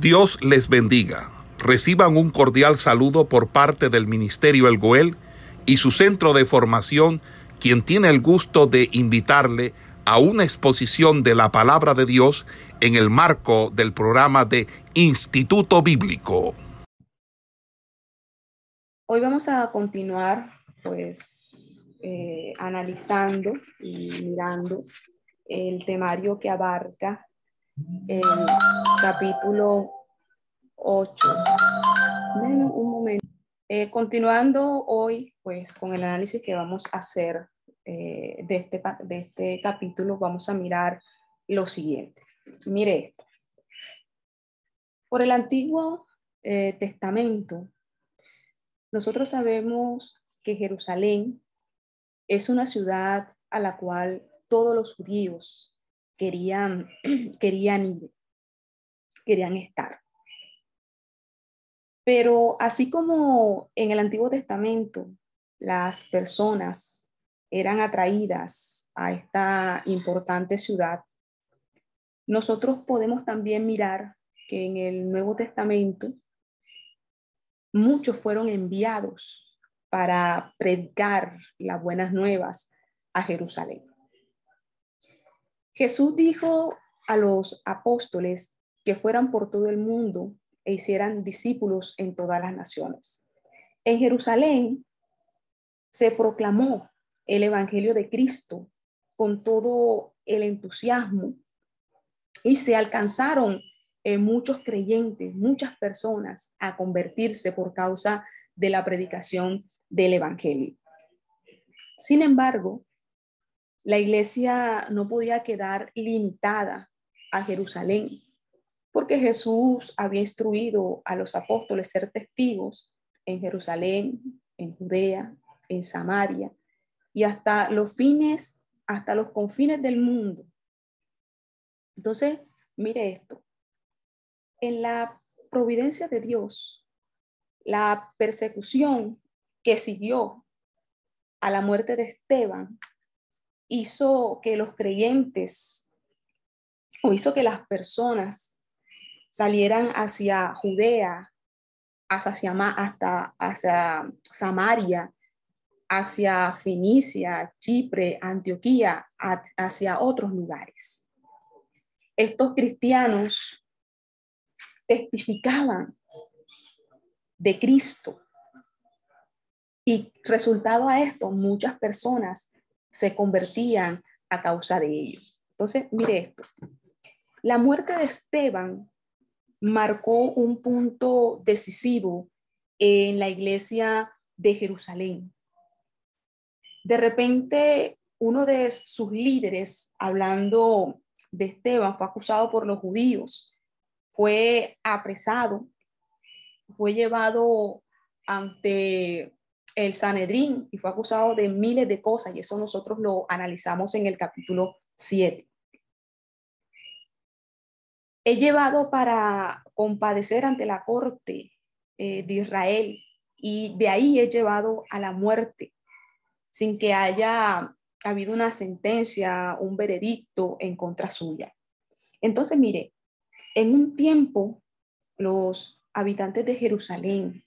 Dios les bendiga. Reciban un cordial saludo por parte del Ministerio El Goel y su centro de formación, quien tiene el gusto de invitarle a una exposición de la palabra de Dios en el marco del programa de Instituto Bíblico. Hoy vamos a continuar pues eh, analizando y mirando el temario que abarca el capítulo 8. Un momento. Eh, continuando hoy, pues con el análisis que vamos a hacer eh, de, este, de este capítulo, vamos a mirar lo siguiente. Mire Por el Antiguo eh, Testamento, nosotros sabemos que Jerusalén es una ciudad a la cual todos los judíos querían, querían ir, querían estar. Pero así como en el Antiguo Testamento las personas eran atraídas a esta importante ciudad, nosotros podemos también mirar que en el Nuevo Testamento muchos fueron enviados para predicar las buenas nuevas a Jerusalén. Jesús dijo a los apóstoles que fueran por todo el mundo e hicieran discípulos en todas las naciones. En Jerusalén se proclamó el Evangelio de Cristo con todo el entusiasmo y se alcanzaron eh, muchos creyentes, muchas personas a convertirse por causa de la predicación del Evangelio. Sin embargo, la iglesia no podía quedar limitada a Jerusalén, porque Jesús había instruido a los apóstoles ser testigos en Jerusalén, en Judea, en Samaria y hasta los fines, hasta los confines del mundo. Entonces, mire esto. En la providencia de Dios, la persecución que siguió a la muerte de Esteban hizo que los creyentes o hizo que las personas salieran hacia Judea, hacia, hasta hacia Samaria, hacia Fenicia, Chipre, Antioquía, hacia otros lugares. Estos cristianos testificaban de Cristo y resultado a esto, muchas personas se convertían a causa de ello. Entonces, mire esto. La muerte de Esteban marcó un punto decisivo en la iglesia de Jerusalén. De repente, uno de sus líderes, hablando de Esteban, fue acusado por los judíos, fue apresado, fue llevado ante el Sanedrín y fue acusado de miles de cosas y eso nosotros lo analizamos en el capítulo 7. He llevado para compadecer ante la corte eh, de Israel y de ahí he llevado a la muerte sin que haya habido una sentencia, un veredicto en contra suya. Entonces, mire, en un tiempo los habitantes de Jerusalén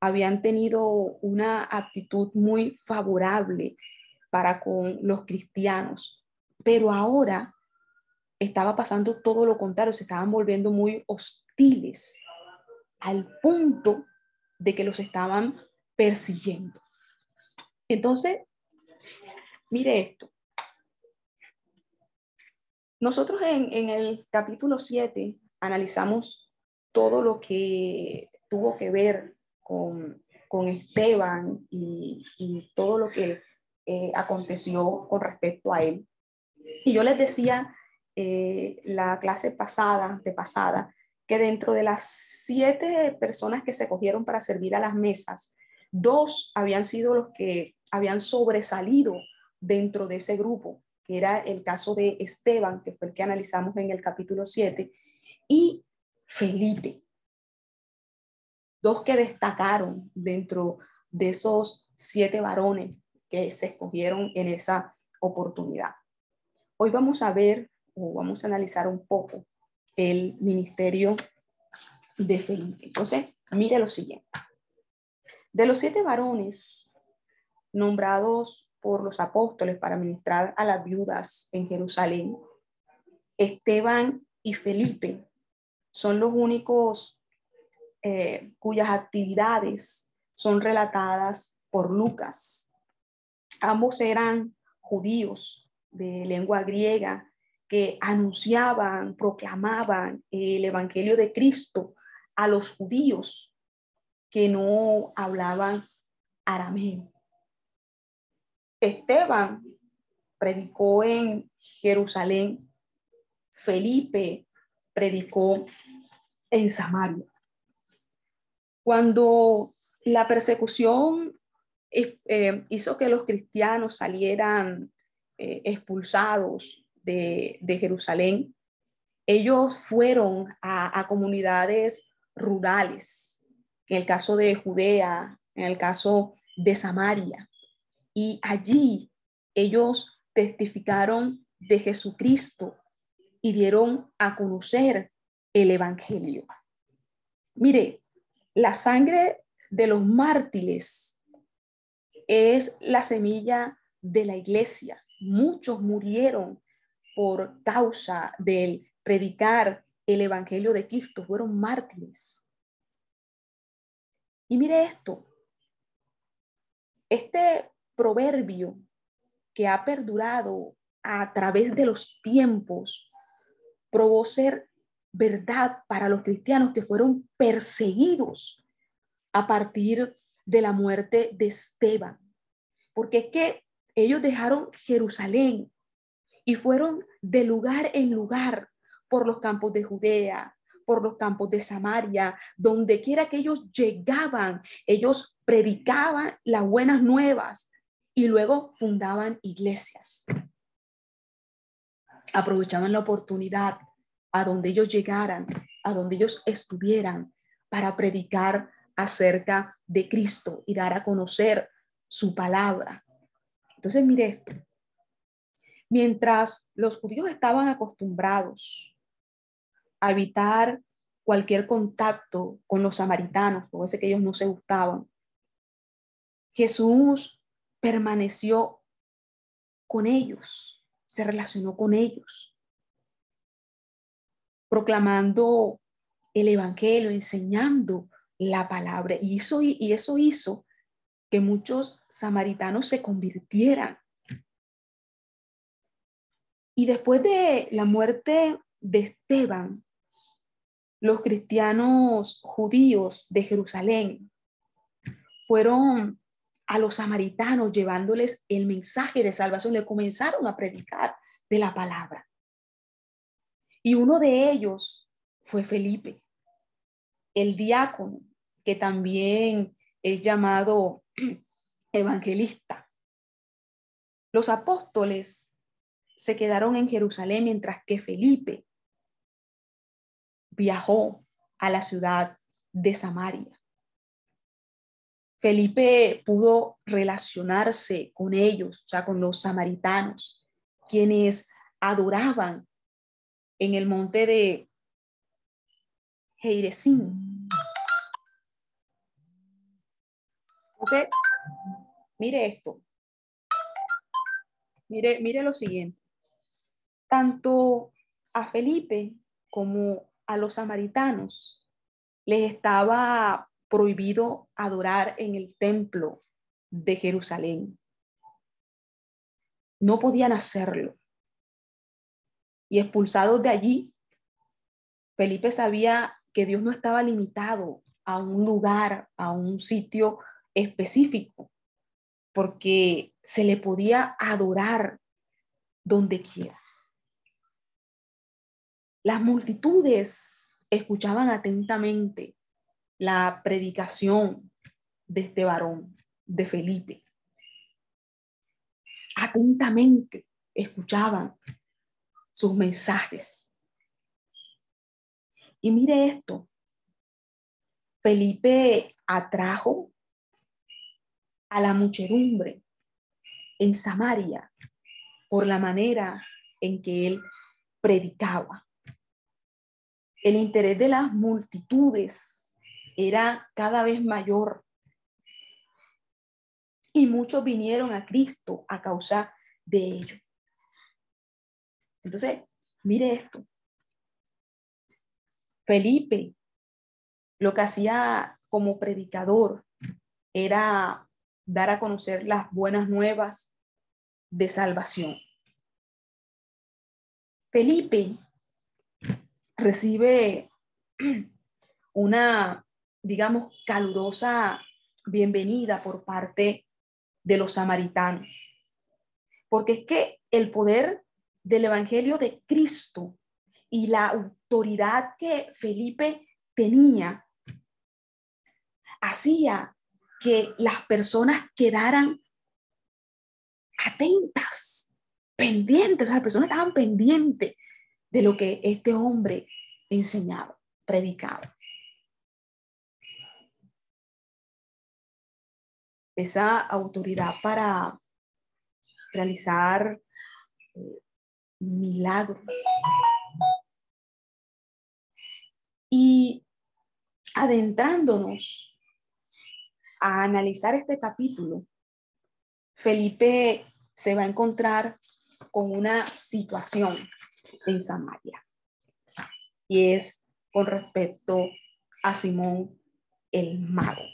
habían tenido una actitud muy favorable para con los cristianos, pero ahora estaba pasando todo lo contrario, se estaban volviendo muy hostiles al punto de que los estaban persiguiendo. Entonces, mire esto. Nosotros en, el capítulo 7 analizamos todo lo que tuvo que ver con, con Esteban y, y, todo lo que eh, aconteció con respecto a él. Y yo les decía eh, la clase pasada, de pasada, que dentro de las siete personas que se cogieron para servir a las mesas, dos habían sido los que habían sobresalido dentro de ese grupo, que era el caso de Esteban, que fue el que analizamos en el capítulo 7, y Felipe dos que destacaron dentro de esos siete varones que se escogieron en esa oportunidad. Hoy vamos a ver o vamos a analizar un poco el ministerio de Felipe. Entonces, mire lo siguiente. De los siete varones nombrados por los apóstoles para ministrar a las viudas en Jerusalén, Esteban y Felipe son los únicos eh, cuyas actividades son relatadas por Lucas. Ambos eran judíos de lengua griega que anunciaban, proclamaban el Evangelio de Cristo a los judíos que no hablaban arameo. Esteban predicó en Jerusalén, Felipe predicó en Samaria. Cuando la persecución eh, hizo que los cristianos salieran eh, expulsados de, Jerusalén, ellos fueron a, a comunidades rurales, en el caso de Judea, en el caso de Samaria. Y allí ellos testificaron de Jesucristo y dieron a conocer el Evangelio. Mire, la sangre de los mártires es la semilla de la iglesia. Muchos murieron por causa del predicar el Evangelio de Cristo, fueron mártires. Y mire esto, este proverbio que ha perdurado a través de los tiempos probó ser verdad para los cristianos que fueron perseguidos a partir de la muerte de Esteban. Porque es que ellos dejaron Jerusalén y fueron de lugar en lugar por los campos de Judea, por los campos de Samaria, donde quiera que ellos llegaban, ellos predicaban las buenas nuevas y luego fundaban iglesias. Aprovechaban la oportunidad a donde ellos llegaran, a donde ellos estuvieran, para predicar acerca de Cristo y dar a conocer su palabra. Entonces, mire esto. Mientras los judíos estaban acostumbrados a evitar cualquier contacto con los samaritanos, por que ellos no se gustaban, Jesús permaneció con ellos, se relacionó con ellos, proclamando el Evangelio, enseñando la palabra. Y eso, y eso hizo que muchos samaritanos se convirtieran. Y después de la muerte de Esteban, los cristianos judíos de Jerusalén fueron a los samaritanos llevándoles el mensaje de salvación, le comenzaron a predicar de la palabra. Y uno de ellos fue Felipe el diácono, que también es llamado evangelista. Los apóstoles se quedaron en Jerusalén mientras que Felipe viajó a la ciudad de Samaria. Felipe pudo relacionarse con ellos, o sea, con los samaritanos, quienes adoraban en el monte de Heiresim. Entonces, mire esto. Mire, mire lo siguiente. Tanto a Felipe como a los samaritanos les estaba prohibido adorar en el templo de Jerusalén. No podían hacerlo. Y expulsados de allí, Felipe sabía que Dios no estaba limitado a un lugar, a un sitio específico, porque se le podía adorar donde quiera. Las multitudes escuchaban atentamente la predicación de este varón, de Felipe. Atentamente escuchaban sus mensajes. Y mire esto, Felipe atrajo a la muchedumbre en Samaria por la manera en que él predicaba. el interés de las multitudes era cada vez mayor. Y muchos vinieron a Cristo a causa de ello. Entonces, mire esto. Felipe, lo que hacía como predicador era dar a conocer las buenas nuevas de salvación. Felipe recibe una, digamos, calurosa bienvenida por parte de los samaritanos. Porque es que el poder del Evangelio de Cristo y la autoridad que Felipe tenía hacía que las personas quedaran atentas, pendientes, las personas estaban pendientes de lo que este hombre enseñaba, predicaba. Esa autoridad para realizar eh, milagros. Y adentrándonos a analizar este capítulo, Felipe se va a encontrar con una situación en Samaria. Y es con respecto a Simón el mago,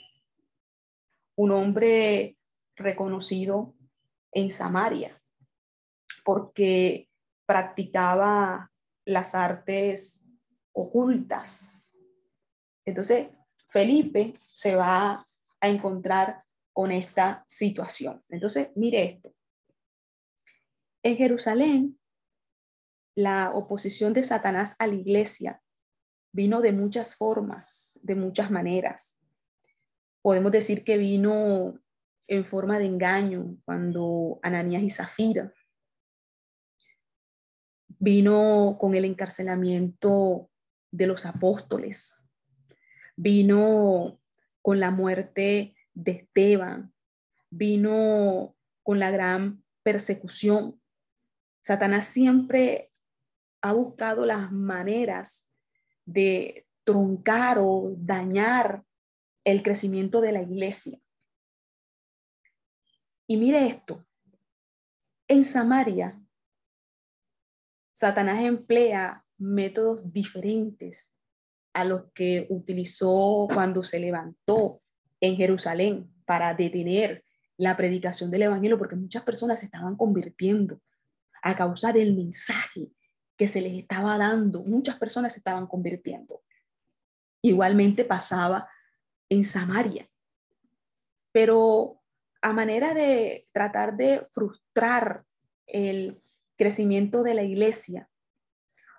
un hombre reconocido en Samaria porque practicaba las artes ocultas. Entonces, Felipe se va a encontrar con esta situación. Entonces, mire esto. En Jerusalén la oposición de Satanás a la iglesia vino de muchas formas, de muchas maneras. Podemos decir que vino en forma de engaño cuando Ananías y Zafira vino con el encarcelamiento de los apóstoles, vino con la muerte de Esteban, vino con la gran persecución. Satanás siempre ha buscado las maneras de truncar o dañar el crecimiento de la iglesia. Y mire esto, en Samaria, Satanás emplea métodos diferentes a los que utilizó cuando se levantó en Jerusalén para detener la predicación del Evangelio, porque muchas personas se estaban convirtiendo a causa del mensaje que se les estaba dando. Muchas personas se estaban convirtiendo. Igualmente pasaba en Samaria. Pero a manera de tratar de frustrar el crecimiento de la iglesia,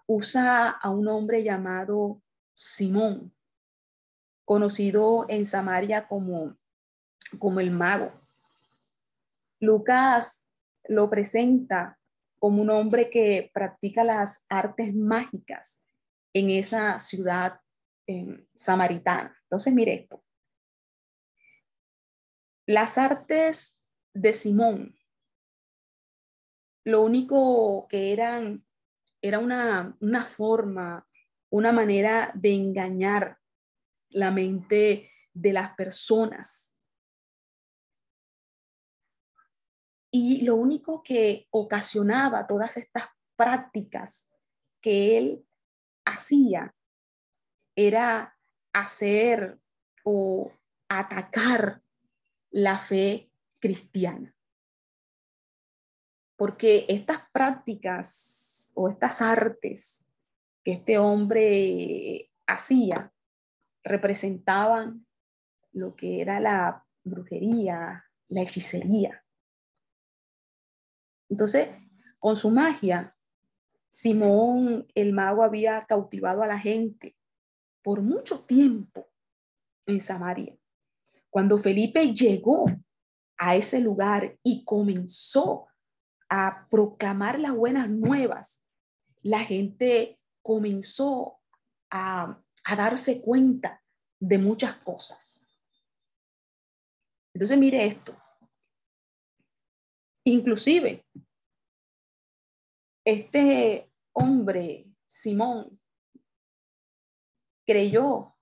usa a un hombre llamado Simón, conocido en Samaria como, como el mago. Lucas lo presenta como un hombre que practica las artes mágicas en esa ciudad samaritana. Entonces, mire esto. Las artes de Simón, lo único que eran era una, una forma, una manera de engañar la mente de las personas Y lo único que ocasionaba todas estas prácticas que él hacía era hacer o atacar la fe cristiana. Porque estas prácticas o estas artes que este hombre hacía representaban lo que era la brujería, la hechicería. Entonces, con su magia, Simón el mago había cautivado a la gente por mucho tiempo en Samaria. Cuando Felipe llegó a ese lugar y comenzó a proclamar las buenas nuevas, la gente comenzó a, a darse cuenta de muchas cosas. Entonces, mire esto. Inclusive, este hombre, Simón, creyó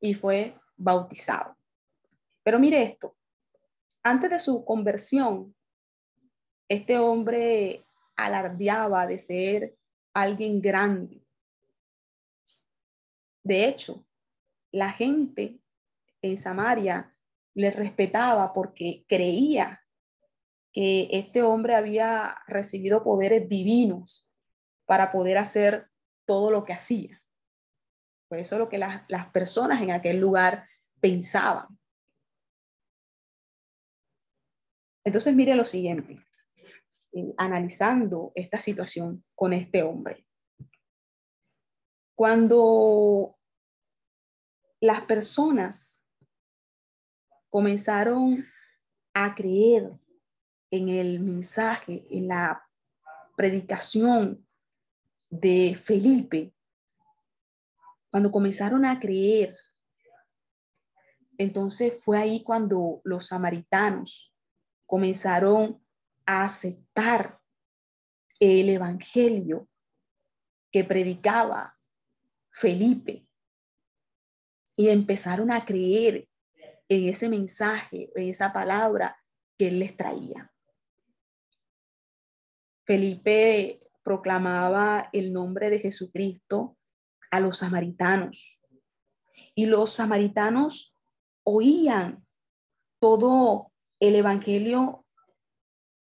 y fue bautizado. Pero mire esto, antes de su conversión, este hombre alardeaba de ser alguien grande. De hecho, la gente en Samaria le respetaba porque creía que este hombre había recibido poderes divinos para poder hacer todo lo que hacía. Pues eso es lo que las, las personas en aquel lugar pensaban. Entonces, mire lo siguiente, eh, analizando esta situación con este hombre. Cuando las personas comenzaron a creer en el mensaje, en la predicación de Felipe, cuando comenzaron a creer, entonces fue ahí cuando los samaritanos comenzaron a aceptar el evangelio que predicaba Felipe y empezaron a creer en ese mensaje, en esa palabra que él les traía. Felipe proclamaba el nombre de Jesucristo a los samaritanos y los samaritanos oían todo el evangelio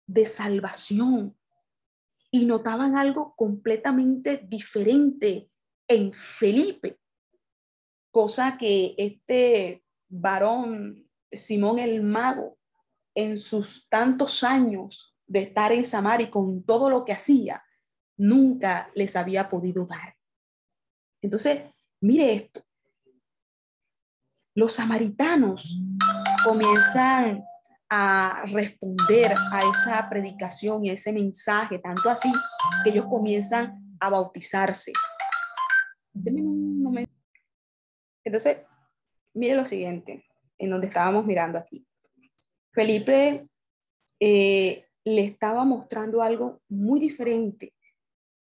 de salvación y notaban algo completamente diferente en Felipe, cosa que este varón Simón el mago en sus tantos años de estar en Samaria con todo lo que hacía, nunca les había podido dar. Entonces, mire esto. Los samaritanos comienzan a responder a esa predicación y ese mensaje, tanto así que ellos comienzan a bautizarse. Entonces, mire lo siguiente, en donde estábamos mirando aquí. Felipe eh, le estaba mostrando algo muy diferente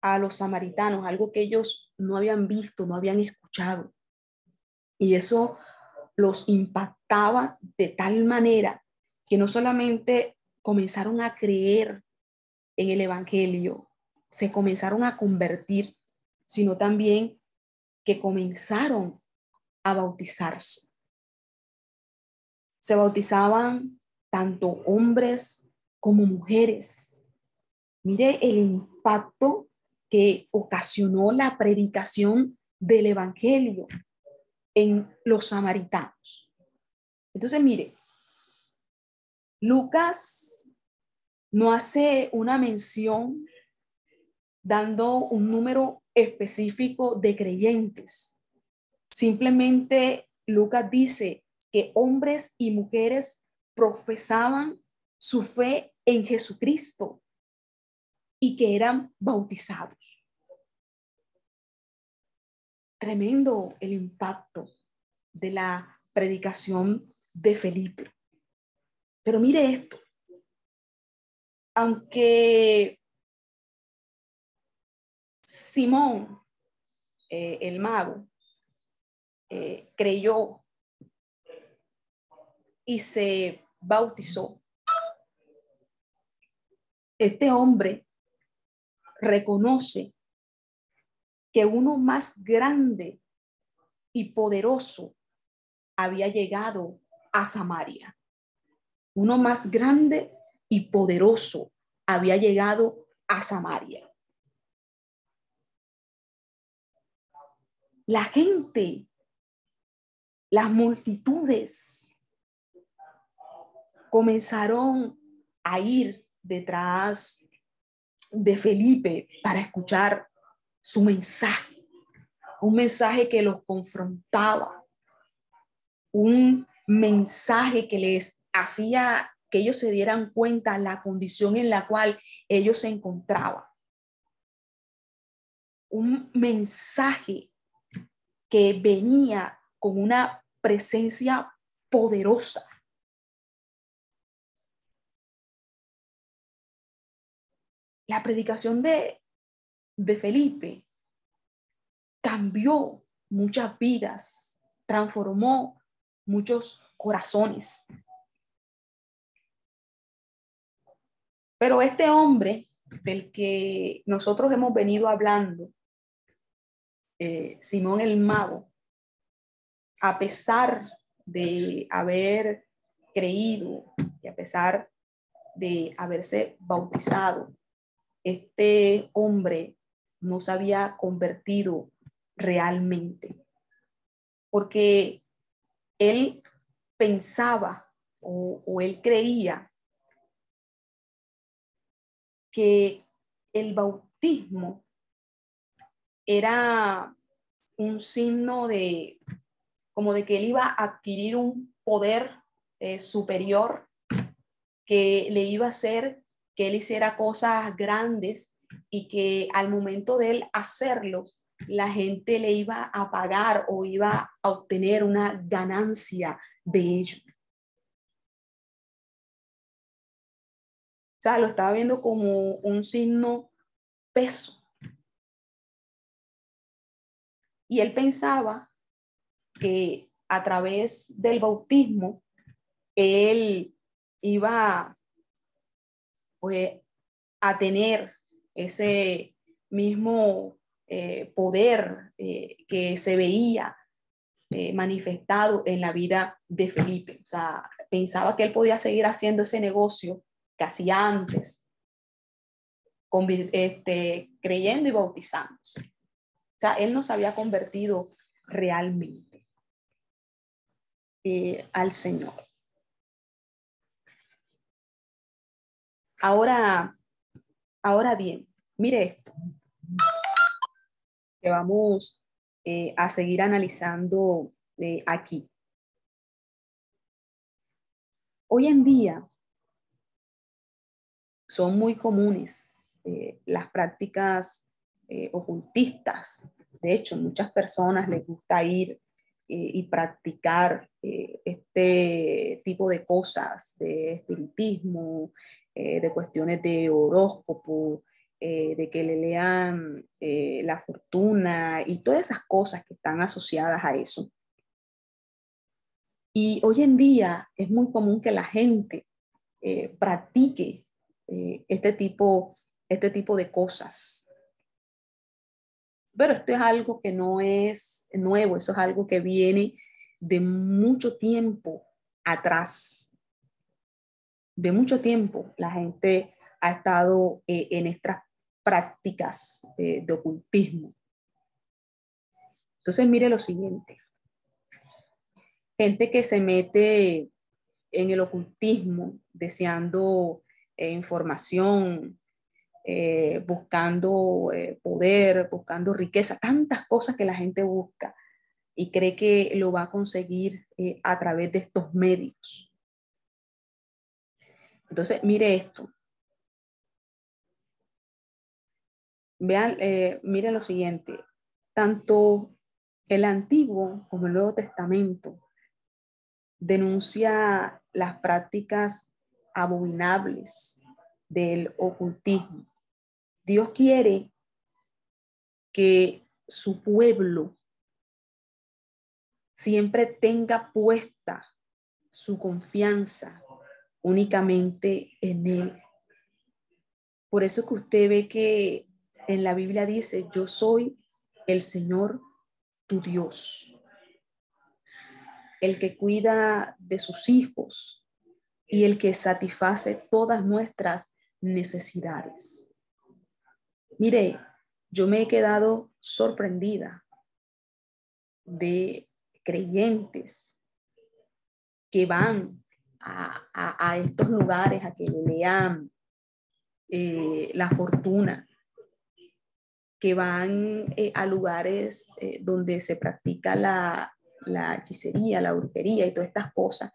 a los samaritanos, algo que ellos no habían visto, no habían escuchado. Y eso los impactaba de tal manera que no solamente comenzaron a creer en el Evangelio, se comenzaron a convertir, sino también que comenzaron a bautizarse. Se bautizaban tanto hombres como mujeres. Mire el impacto que ocasionó la predicación del Evangelio en los samaritanos. Entonces, mire, Lucas no hace una mención dando un número específico de creyentes. Simplemente Lucas dice que hombres y mujeres profesaban su fe en Jesucristo y que eran bautizados. Tremendo el impacto de la predicación de Felipe. Pero mire esto, aunque Simón, eh, el mago, eh, creyó y se bautizó. Este hombre reconoce que uno más grande y poderoso había llegado a Samaria. Uno más grande y poderoso había llegado a Samaria. La gente, las multitudes comenzaron a ir detrás de Felipe para escuchar su mensaje, un mensaje que los confrontaba, un mensaje que les hacía que ellos se dieran cuenta la condición en la cual ellos se encontraban. Un mensaje que venía con una presencia poderosa la predicación de, de Felipe cambió muchas vidas, transformó muchos corazones. Pero este hombre del que nosotros hemos venido hablando, eh, Simón el Mago, a pesar de haber creído y a pesar de haberse bautizado, este hombre no se había convertido realmente, porque él pensaba o, o él creía que el bautismo era un signo de, como de que él iba a adquirir un poder eh, superior, que le iba a hacer que él hiciera cosas grandes y que al momento de él hacerlos, la gente le iba a pagar o iba a obtener una ganancia de ello. Sea, lo estaba viendo como un signo peso. Y él pensaba que a través del bautismo, él iba pues, a tener ese mismo eh, poder eh, que se veía eh, manifestado en la vida de Felipe. O sea, pensaba que él podía seguir haciendo ese negocio casi antes, este, creyendo y bautizándose. O sea, él no se había convertido realmente eh, al Señor. Ahora, ahora bien, mire esto, que vamos eh, a seguir analizando eh, aquí. Hoy en día, son muy comunes eh, las prácticas eh, ocultistas. De hecho, muchas personas les gusta ir eh, y practicar este tipo de cosas, de espiritismo, de cuestiones de horóscopo, de que le lean la fortuna y todas esas cosas que están asociadas a eso. Y hoy en día es muy común que la gente practique eh, este, tipo, este tipo de cosas. Pero esto es algo que no es nuevo, eso es algo que viene de mucho tiempo atrás. De mucho tiempo la gente ha estado eh, en estas prácticas de ocultismo. Entonces, mire lo siguiente. Gente que se mete en el ocultismo deseando eh, información, eh, buscando eh, poder, buscando riqueza, tantas cosas que la gente busca y cree que lo va a conseguir a través de estos medios. Entonces, mire esto. Vean, mire lo siguiente. Tanto el Antiguo como el Nuevo Testamento denuncia las prácticas abominables del ocultismo. Dios quiere que su pueblo siempre tenga puesta su confianza únicamente en Él. Por eso que usted ve que en la Biblia dice, yo soy el Señor tu Dios, el que cuida de sus hijos, y el que satisface todas nuestras necesidades. Mire, yo me he quedado sorprendida de creyentes que van a, estos lugares a que le lean eh, la fortuna, que van eh, a lugares eh, donde se practica la, la hechicería, la brujería y todas estas cosas,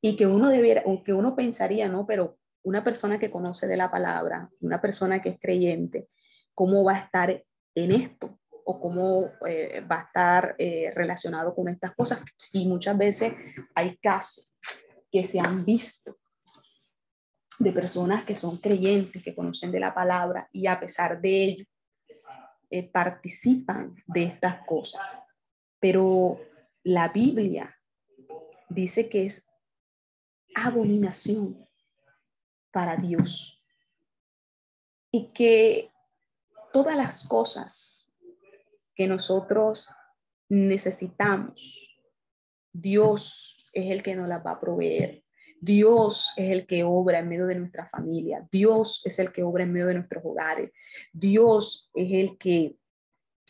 y que uno debiera, que uno pensaría, ¿no? Pero una persona que conoce de la palabra, una persona que es creyente, ¿cómo va a estar en esto? ¿O cómo eh, va a estar eh, relacionado con estas cosas? Y muchas veces hay casos que se han visto de personas que son creyentes, que conocen de la palabra y a pesar de ello eh, participan de estas cosas. Pero la Biblia dice que es abominación para Dios y que todas las cosas que nosotros necesitamos, Dios es el que nos las va a proveer. Dios es el que obra en medio de nuestra familia. Dios es el que obra en medio de nuestros hogares. Dios es el que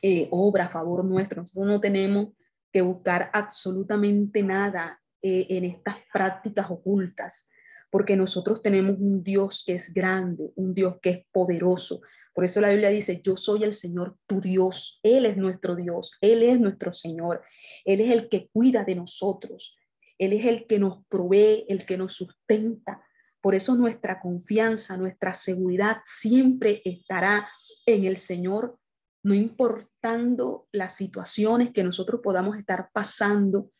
eh, obra a favor nuestro. Nosotros no tenemos que buscar absolutamente nada eh, en estas prácticas ocultas, porque nosotros tenemos un Dios que es grande, un Dios que es poderoso. Por eso la Biblia dice, yo soy el Señor tu Dios, Él es nuestro Dios, Él es nuestro Señor, Él es el que cuida de nosotros, Él es el que nos provee, el que nos sustenta. Por eso nuestra confianza, nuestra seguridad siempre estará en el Señor, no importando las situaciones que nosotros podamos estar pasando,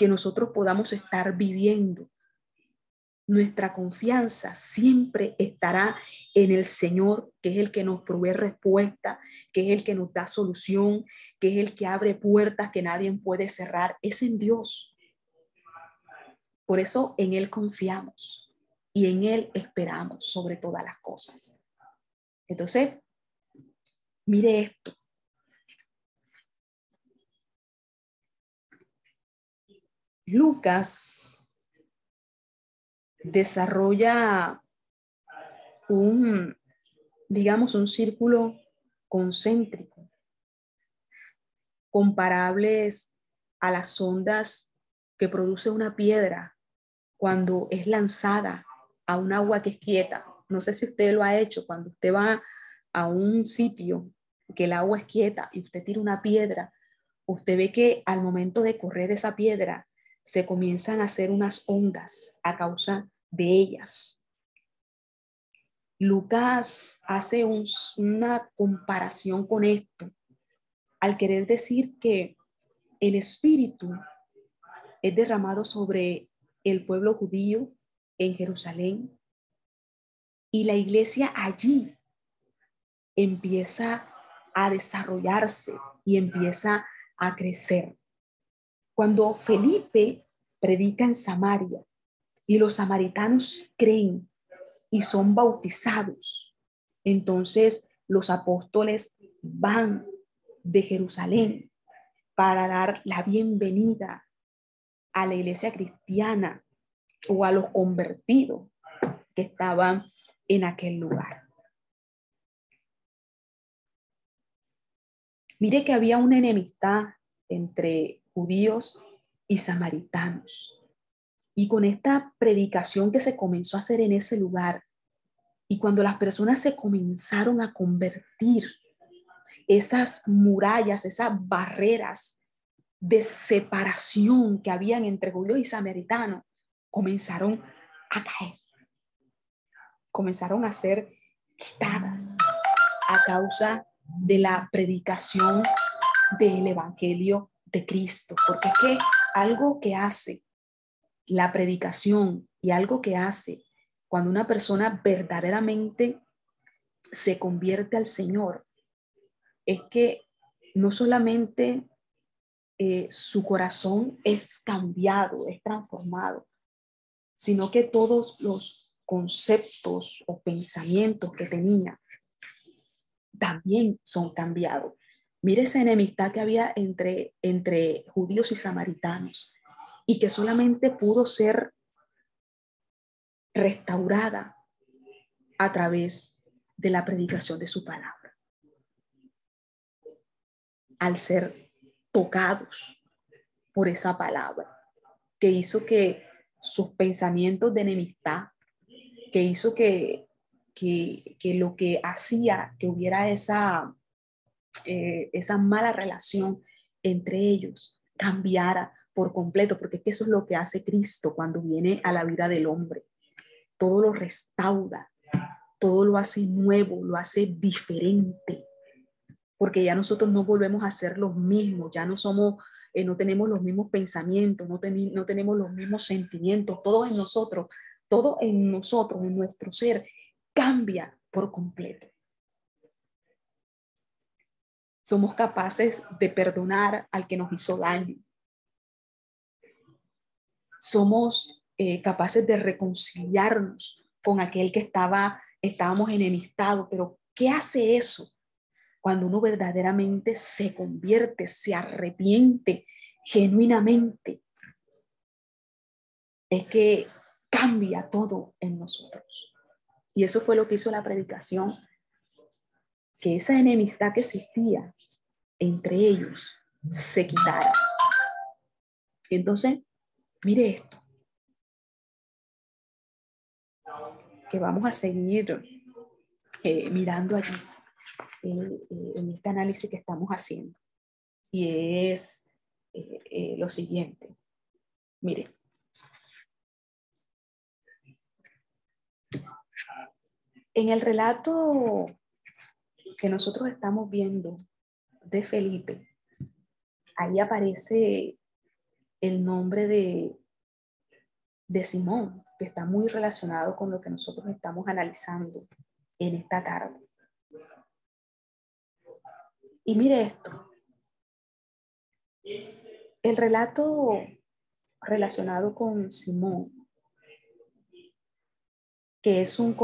que nosotros podamos estar viviendo. Nuestra confianza siempre estará en el Señor, que es el que nos provee respuesta, que es el que nos da solución, que es el que abre puertas que nadie puede cerrar. Es en Dios. Por eso en Él confiamos y en Él esperamos sobre todas las cosas. Entonces, mire esto. Lucas desarrolla un, digamos, un círculo concéntrico, comparables a las ondas que produce una piedra cuando es lanzada a un agua que es quieta. No sé si usted lo ha hecho, cuando usted va a un sitio que el agua es quieta y usted tira una piedra, usted ve que al momento de correr esa piedra se comienzan a hacer unas ondas a causa de ellas. Lucas hace una comparación con esto al querer decir que el Espíritu es derramado sobre el pueblo judío en Jerusalén y la iglesia allí empieza a desarrollarse y empieza a crecer. Cuando Felipe predica en Samaria y los samaritanos creen y son bautizados, entonces los apóstoles van de Jerusalén para dar la bienvenida a la iglesia cristiana o a los convertidos que estaban en aquel lugar. Mire que había una enemistad entre judíos y samaritanos. Y con esta predicación que se comenzó a hacer en ese lugar, y cuando las personas se comenzaron a convertir, esas murallas, esas barreras de separación que habían entre judíos y samaritanos, comenzaron a caer. Comenzaron a ser quitadas a causa de la predicación del Evangelio de Cristo, porque es que algo que hace la predicación y algo que hace cuando una persona verdaderamente se convierte al Señor es que no solamente eh, su corazón es cambiado, es transformado, sino que todos los conceptos o pensamientos que tenía también son cambiados. Mire esa enemistad que había entre, entre judíos y samaritanos y que solamente pudo ser restaurada a través de la predicación de su palabra. Al ser tocados por esa palabra, que hizo que sus pensamientos de enemistad, que hizo que, que, que lo que hacía que hubiera esa eh, esa mala relación entre ellos cambiara por completo, porque eso es lo que hace Cristo cuando viene a la vida del hombre. Todo lo restaura, todo lo hace nuevo, lo hace diferente, porque ya nosotros no volvemos a ser los mismos, ya no somos, eh, no tenemos los mismos pensamientos, no, no tenemos los mismos sentimientos, todo en nosotros, todo en nosotros, en nuestro ser, cambia por completo. Somos capaces de perdonar al que nos hizo daño. Somos eh, capaces de reconciliarnos con aquel que estaba, estábamos enemistados, pero ¿qué hace eso? Cuando uno verdaderamente se convierte, se arrepiente genuinamente, es que cambia todo en nosotros. Y eso fue lo que hizo la predicación que esa enemistad que existía entre ellos se quitara. Entonces, mire esto, que vamos a seguir eh, mirando allí eh, eh, en este análisis que estamos haciendo. Y es lo siguiente. Mire. En el relato que nosotros estamos viendo de Felipe, ahí aparece el nombre de, de Simón, que está muy relacionado con lo que nosotros estamos analizando en esta tarde. Y mire esto. El relato relacionado con Simón, que es un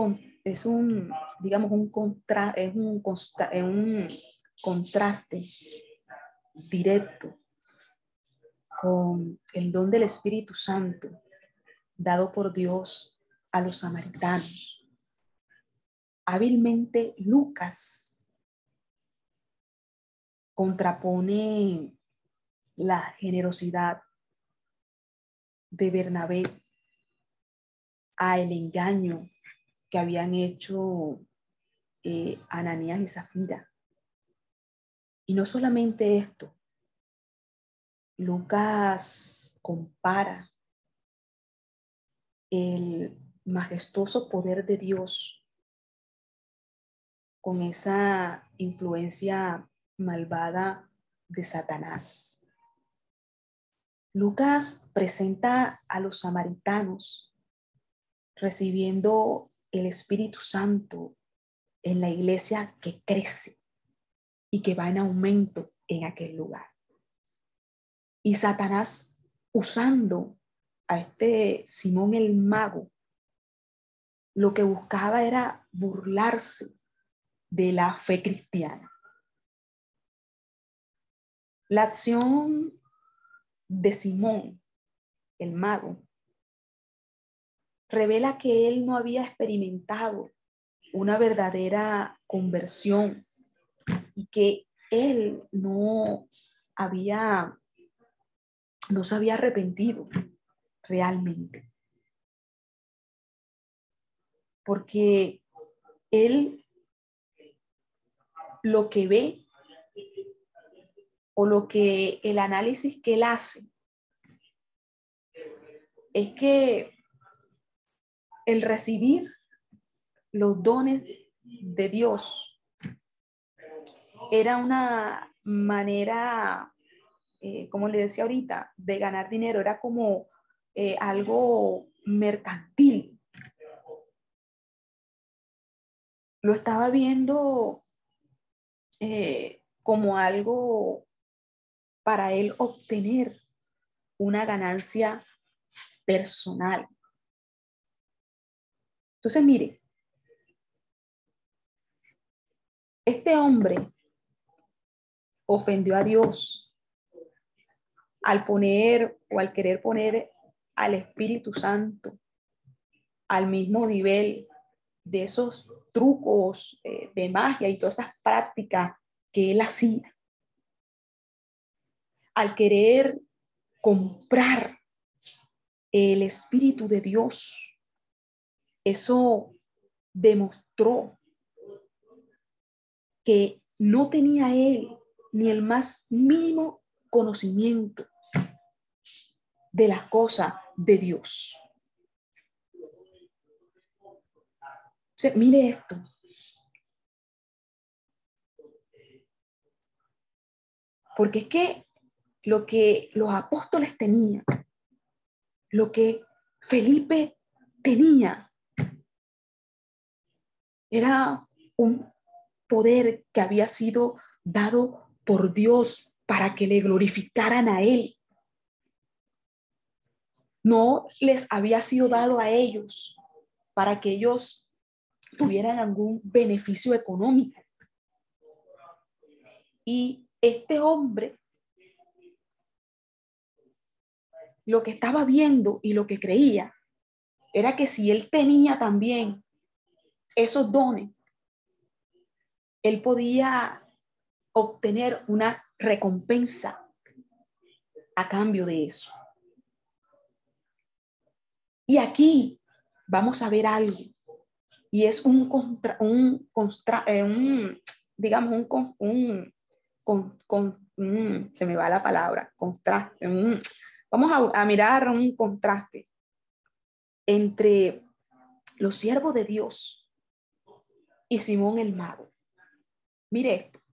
es un, digamos, un, contra, es un, un contraste directo con el don del Espíritu Santo dado por Dios a los samaritanos. Hábilmente Lucas contrapone la generosidad de Bernabé a el engaño que habían hecho eh, Ananías y Zafira. Y no solamente esto, Lucas compara el majestuoso poder de Dios con esa influencia malvada de Satanás. Lucas presenta a los samaritanos recibiendo el Espíritu Santo en la iglesia que crece y que va en aumento en aquel lugar. Y Satanás usando a este Simón el mago, lo que buscaba era burlarse de la fe cristiana. La acción de Simón, el mago, revela que él no había experimentado una verdadera conversión y que él no había, no se había arrepentido realmente. Porque él lo que ve o lo que el análisis que él hace es que el recibir los dones de Dios era una manera, eh, como le decía ahorita, de ganar dinero, era como eh, algo mercantil. Lo estaba viendo eh, como algo para él obtener una ganancia personal. Entonces, mire, este hombre ofendió a Dios al poner o al querer poner al Espíritu Santo al mismo nivel de esos trucos eh, de magia y todas esas prácticas que él hacía. Al querer comprar el Espíritu de Dios eso demostró que no tenía él ni el más mínimo conocimiento de las cosas de Dios. mire esto. Porque es que lo que los apóstoles tenían, lo que Felipe tenía, era un poder que había sido dado por Dios para que le glorificaran a Él. No les había sido dado a ellos para que ellos tuvieran algún beneficio económico. Y este hombre lo que estaba viendo y lo que creía era que si él tenía también esos dones, él podía obtener una recompensa a cambio de eso. Y aquí vamos a ver algo, y es un, contra, un, eh, un digamos, un, un con, con, se me va la palabra, contraste, Vamos a, mirar un contraste entre los siervos de Dios y Simón el mago. Mire esto.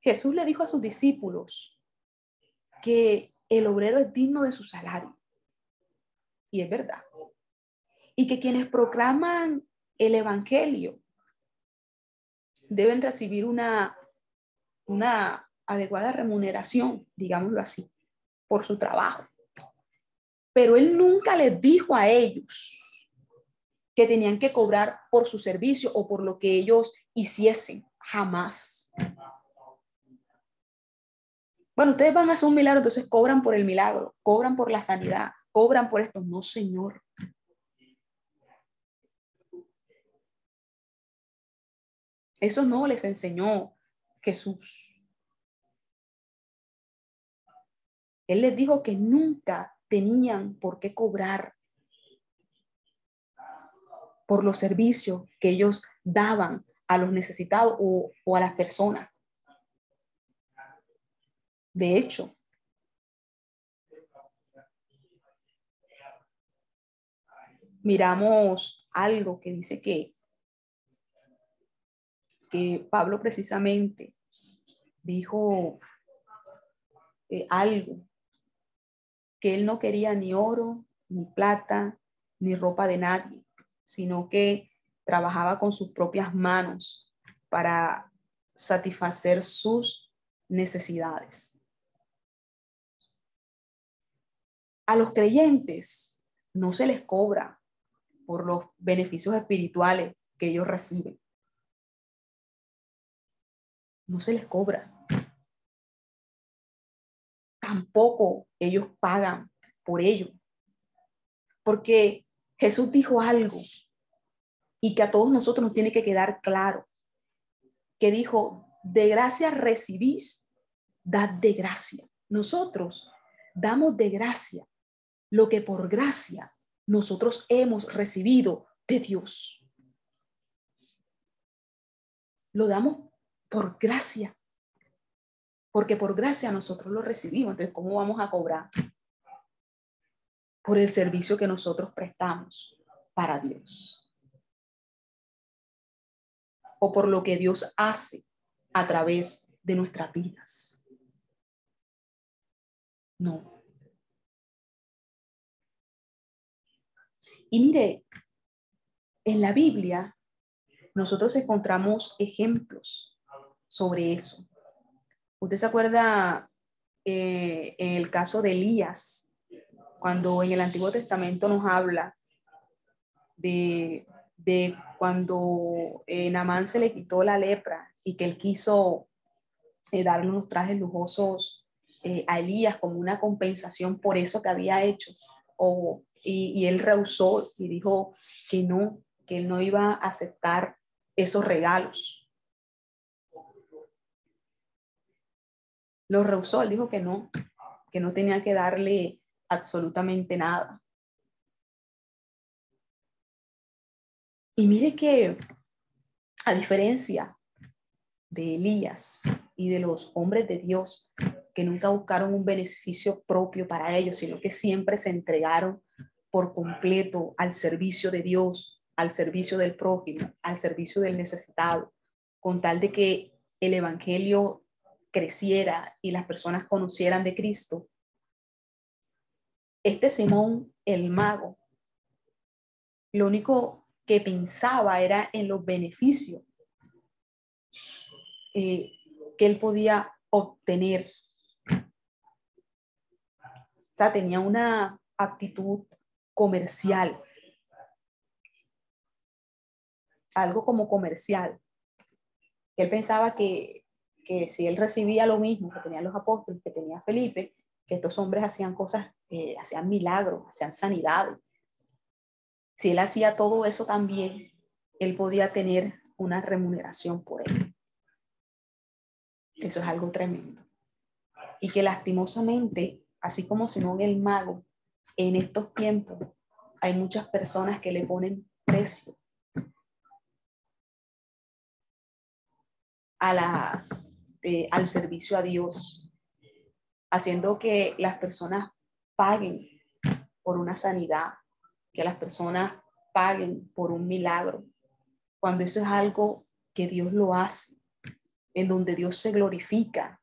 Jesús le dijo a sus discípulos que el obrero es digno de su salario. Y es verdad. Y que quienes proclaman el Evangelio deben recibir una, una adecuada remuneración, digámoslo así, por su trabajo. Pero él nunca les dijo a ellos que tenían que cobrar por su servicio o por lo que ellos hiciesen, jamás. Bueno, ustedes van a hacer un milagro, entonces cobran por el milagro, cobran por la sanidad, cobran por esto. No, Señor. Eso no les enseñó Jesús. Él les dijo que nunca tenían por qué cobrar por los servicios que ellos daban a los necesitados o, a las personas. De hecho, miramos algo que dice que, Pablo precisamente dijo eh, algo que él no quería ni oro, ni plata, ni ropa de nadie, sino que trabajaba con sus propias manos para satisfacer sus necesidades. A los creyentes no se les cobra por los beneficios espirituales que ellos reciben. No se les cobra tampoco ellos pagan por ello. Porque Jesús dijo algo y que a todos nosotros nos tiene que quedar claro, que dijo, de gracia recibís, dad de gracia. Nosotros damos de gracia lo que por gracia nosotros hemos recibido de Dios. Lo damos por gracia porque por gracia nosotros lo recibimos. Entonces, ¿cómo vamos a cobrar? Por el servicio que nosotros prestamos para Dios. O por lo que Dios hace a través de nuestras vidas. No. Y mire, en la Biblia nosotros encontramos ejemplos sobre eso. ¿Usted se acuerda eh, el caso de Elías, cuando en el Antiguo Testamento nos habla de, cuando eh, Namán se le quitó la lepra y que él quiso eh, darle unos trajes lujosos a Elías como una compensación por eso que había hecho? O, y, él rehusó y dijo que no, que él no iba a aceptar esos regalos. Lo rehusó, él dijo que no, que no tenía que darle absolutamente nada. Y mire que, a diferencia de Elías y de los hombres de Dios, que nunca buscaron un beneficio propio para ellos, sino que siempre se entregaron por completo al servicio de Dios, al servicio del prójimo, al servicio del necesitado, con tal de que el Evangelio creciera y las personas conocieran de Cristo, este Simón, el mago, lo único que pensaba era en los beneficios eh, que él podía obtener. O sea, tenía una actitud comercial, algo como comercial. Él pensaba que, que si él recibía lo mismo que tenían los apóstoles, que tenía Felipe, que estos hombres hacían cosas, eh, hacían milagros, hacían sanidades. Si él hacía todo eso también, él podía tener una remuneración por él. Eso es algo tremendo. Y que lastimosamente, así como Simón el mago, en estos tiempos hay muchas personas que le ponen precio a las, eh, al servicio a Dios, haciendo que las personas paguen por una sanidad, que las personas paguen por un milagro, cuando eso es algo que Dios lo hace en donde Dios se glorifica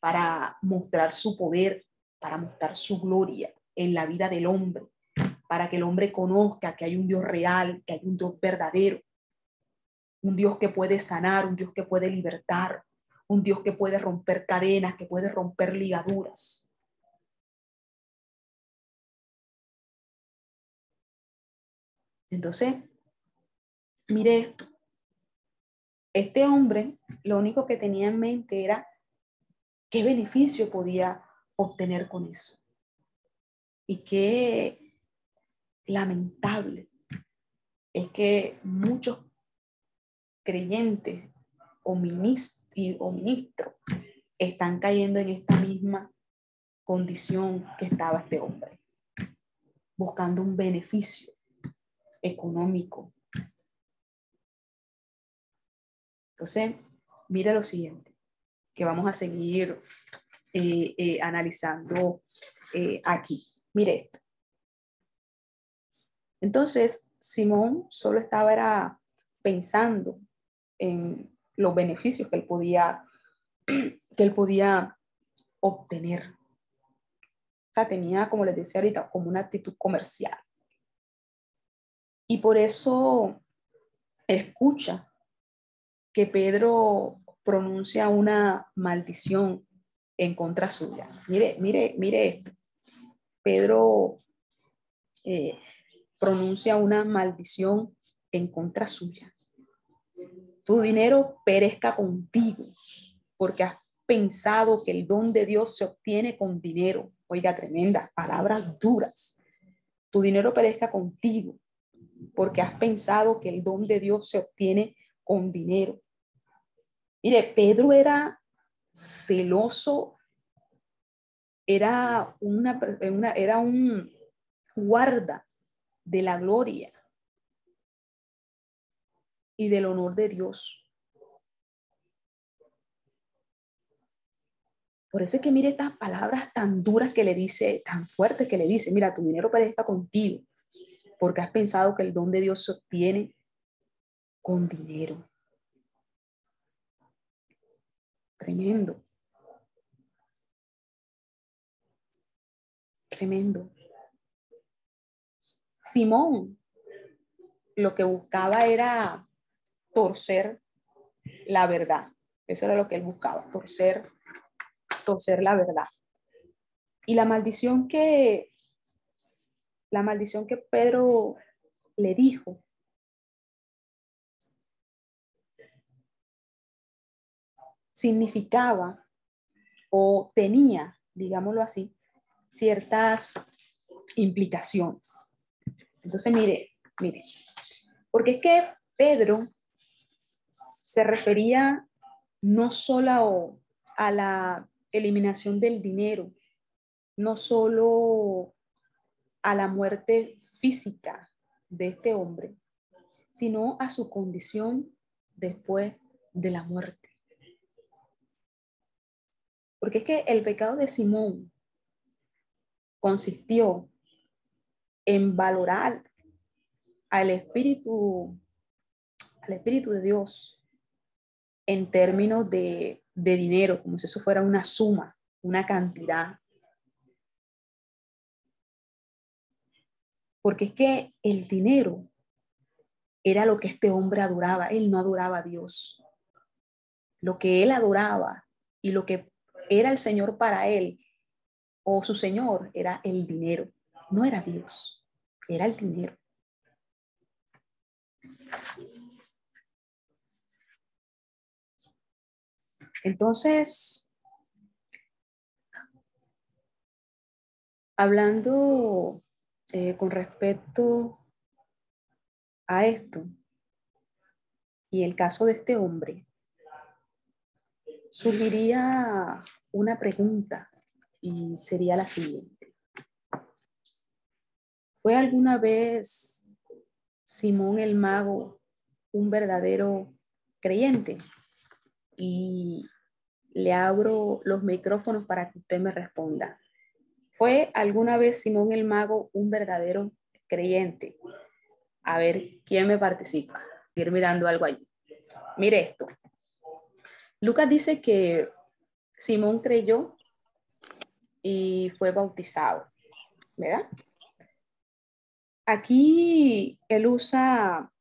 para mostrar su poder, para mostrar su gloria en la vida del hombre, para que el hombre conozca que hay un Dios real, que hay un Dios verdadero, un Dios que puede sanar, un Dios que puede libertar, un Dios que puede romper cadenas, que puede romper ligaduras. Entonces, mire esto, este hombre lo único que tenía en mente era qué beneficio podía obtener con eso. Y qué lamentable es que muchos creyentes o, ministros están cayendo en esta misma condición que estaba este hombre, buscando un beneficio económico, Entonces, mira lo siguiente, que vamos a seguir eh, eh, analizando eh, aquí. Mire esto. Entonces, Simón solo estaba pensando en los beneficios que él podía, que él podía obtener. O sea, tenía, como les decía ahorita, como una actitud comercial. Y por eso escucha que Pedro pronuncia una maldición en contra suya. Mire, mire, mire esto. Pedro eh, pronuncia una maldición en contra suya. Tu dinero perezca contigo, porque has pensado que el don de Dios se obtiene con dinero. Oiga, tremendas palabras duras. Tu dinero perezca contigo, porque has pensado que el don de Dios se obtiene con dinero. Mire, Pedro era celoso, era, una, era un guarda de la gloria y del honor de Dios. Por eso es que mire estas palabras tan duras que le dice, tan fuertes que le dice, mira, tu dinero parezca contigo, porque has pensado que el don de Dios se obtiene con dinero. Tremendo. Tremendo. Simón lo que buscaba era torcer la verdad. Eso era lo que él buscaba, torcer, torcer la verdad. Y la maldición que, la maldición que Pedro le dijo significaba o tenía, digámoslo así, ciertas implicaciones. Entonces, mire, mire, porque es que Pedro se refería no solo a la eliminación del dinero, no solo a la muerte física de este hombre, sino a su condición después de la muerte. Porque es que el pecado de Simón consistió en valorar al Espíritu, al Espíritu de Dios en términos de, de dinero, como si eso fuera una suma, una cantidad. Porque es que el dinero era lo que este hombre adoraba, él no adoraba a Dios. lo que él adoraba y lo que era el Señor para él, o su Señor, era el dinero. No era Dios, era el dinero. Entonces, hablando eh, con respecto a esto y el caso de este hombre, surgiría una pregunta y sería la siguiente. ¿Fue alguna vez Simón el mago un verdadero creyente? Y le abro los micrófonos para que usted me responda. ¿Fue alguna vez Simón el mago un verdadero creyente? A ver quién me participa. Ir mirando algo allí. Mire esto. Lucas dice que Simón creyó y fue bautizado, ¿verdad? Aquí él usa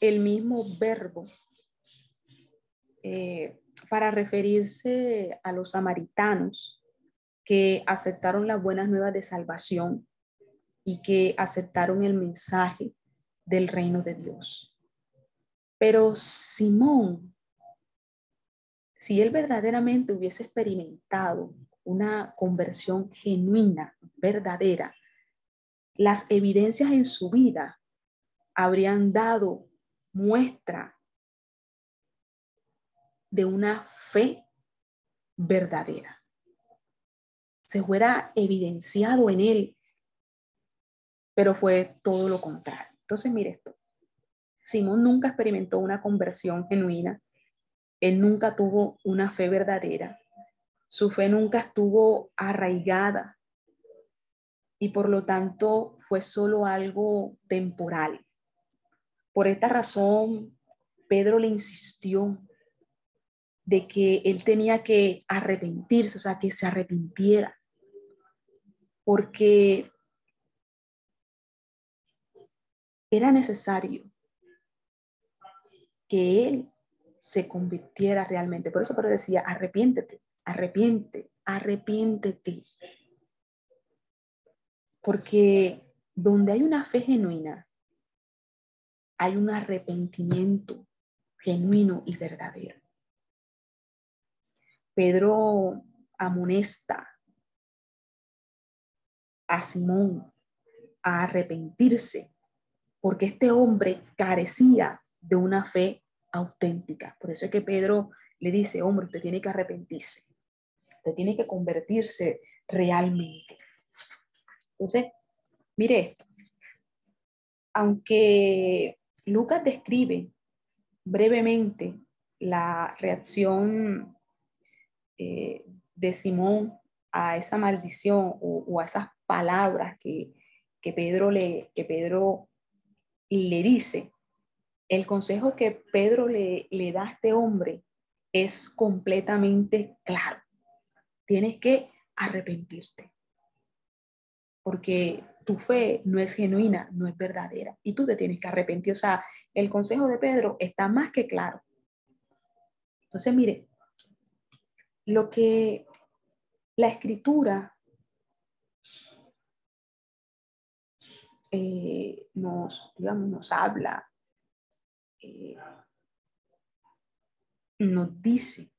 el mismo verbo eh, para referirse a los samaritanos que aceptaron las buenas nuevas de salvación y que aceptaron el mensaje del reino de Dios. Pero Simón, si él verdaderamente hubiese experimentado una conversión genuina, verdadera, las evidencias en su vida habrían dado muestra de una fe verdadera. Se fuera evidenciado en él, pero fue todo lo contrario. Entonces, mire esto. Simón nunca experimentó una conversión genuina. Él nunca tuvo una fe verdadera. Su fe nunca estuvo arraigada y por lo tanto fue solo algo temporal. Por esta razón, Pedro le insistió de que él tenía que arrepentirse, o sea, que se arrepintiera, porque era necesario que él se convirtiera realmente. Por eso Pedro decía, arrepiéntete, arrepiente, arrepiéntete. Porque donde hay una fe genuina, hay un arrepentimiento genuino y verdadero. Pedro amonesta a Simón a arrepentirse, porque este hombre carecía de una fe auténtica. Por eso es que Pedro le dice, hombre, usted tiene que arrepentirse. Usted tiene que convertirse realmente. Entonces, mire esto. Aunque Lucas describe brevemente la reacción eh, de Simón a esa maldición o, a esas palabras que, Pedro le, que Pedro le dice, el consejo que Pedro le, da a este hombre es completamente claro tienes que arrepentirte. Porque tu fe no es genuina, no es verdadera. Y tú te tienes que arrepentir. O sea, el consejo de Pedro está más que claro. Entonces, mire, lo que la escritura eh, nos, digamos, nos habla, eh, nos dice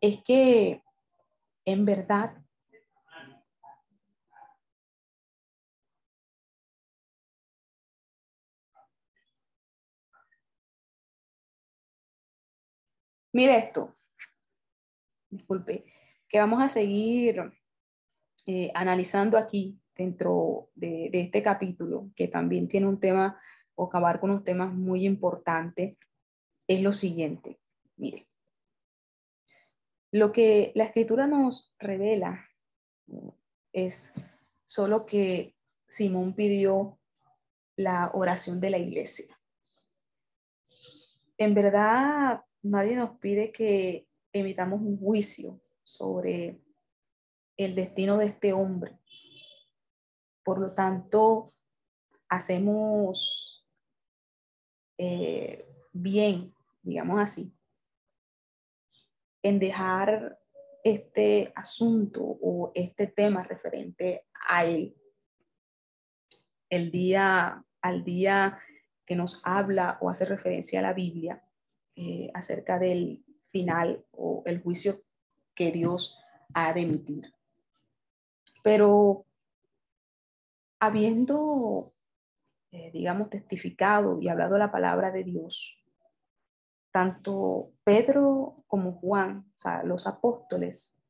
es que en verdad Mire esto, disculpe, que vamos a seguir eh, analizando aquí dentro de, este capítulo, que también tiene un tema o acabar con unos temas muy importantes, es lo siguiente. Mire, lo que la escritura nos revela es solo que Simón pidió la oración de la iglesia. En verdad, nadie nos pide que emitamos un juicio sobre el destino de este hombre. Por lo tanto, hacemos, eh, bien, digamos así, en dejar este asunto o este tema referente a él. El día, al día que nos habla o hace referencia a la Biblia eh, acerca del final o el juicio que Dios ha de emitir. Pero habiendo, eh, digamos, testificado y hablado la palabra de Dios, tanto Pedro como Juan, o sea, los apóstoles,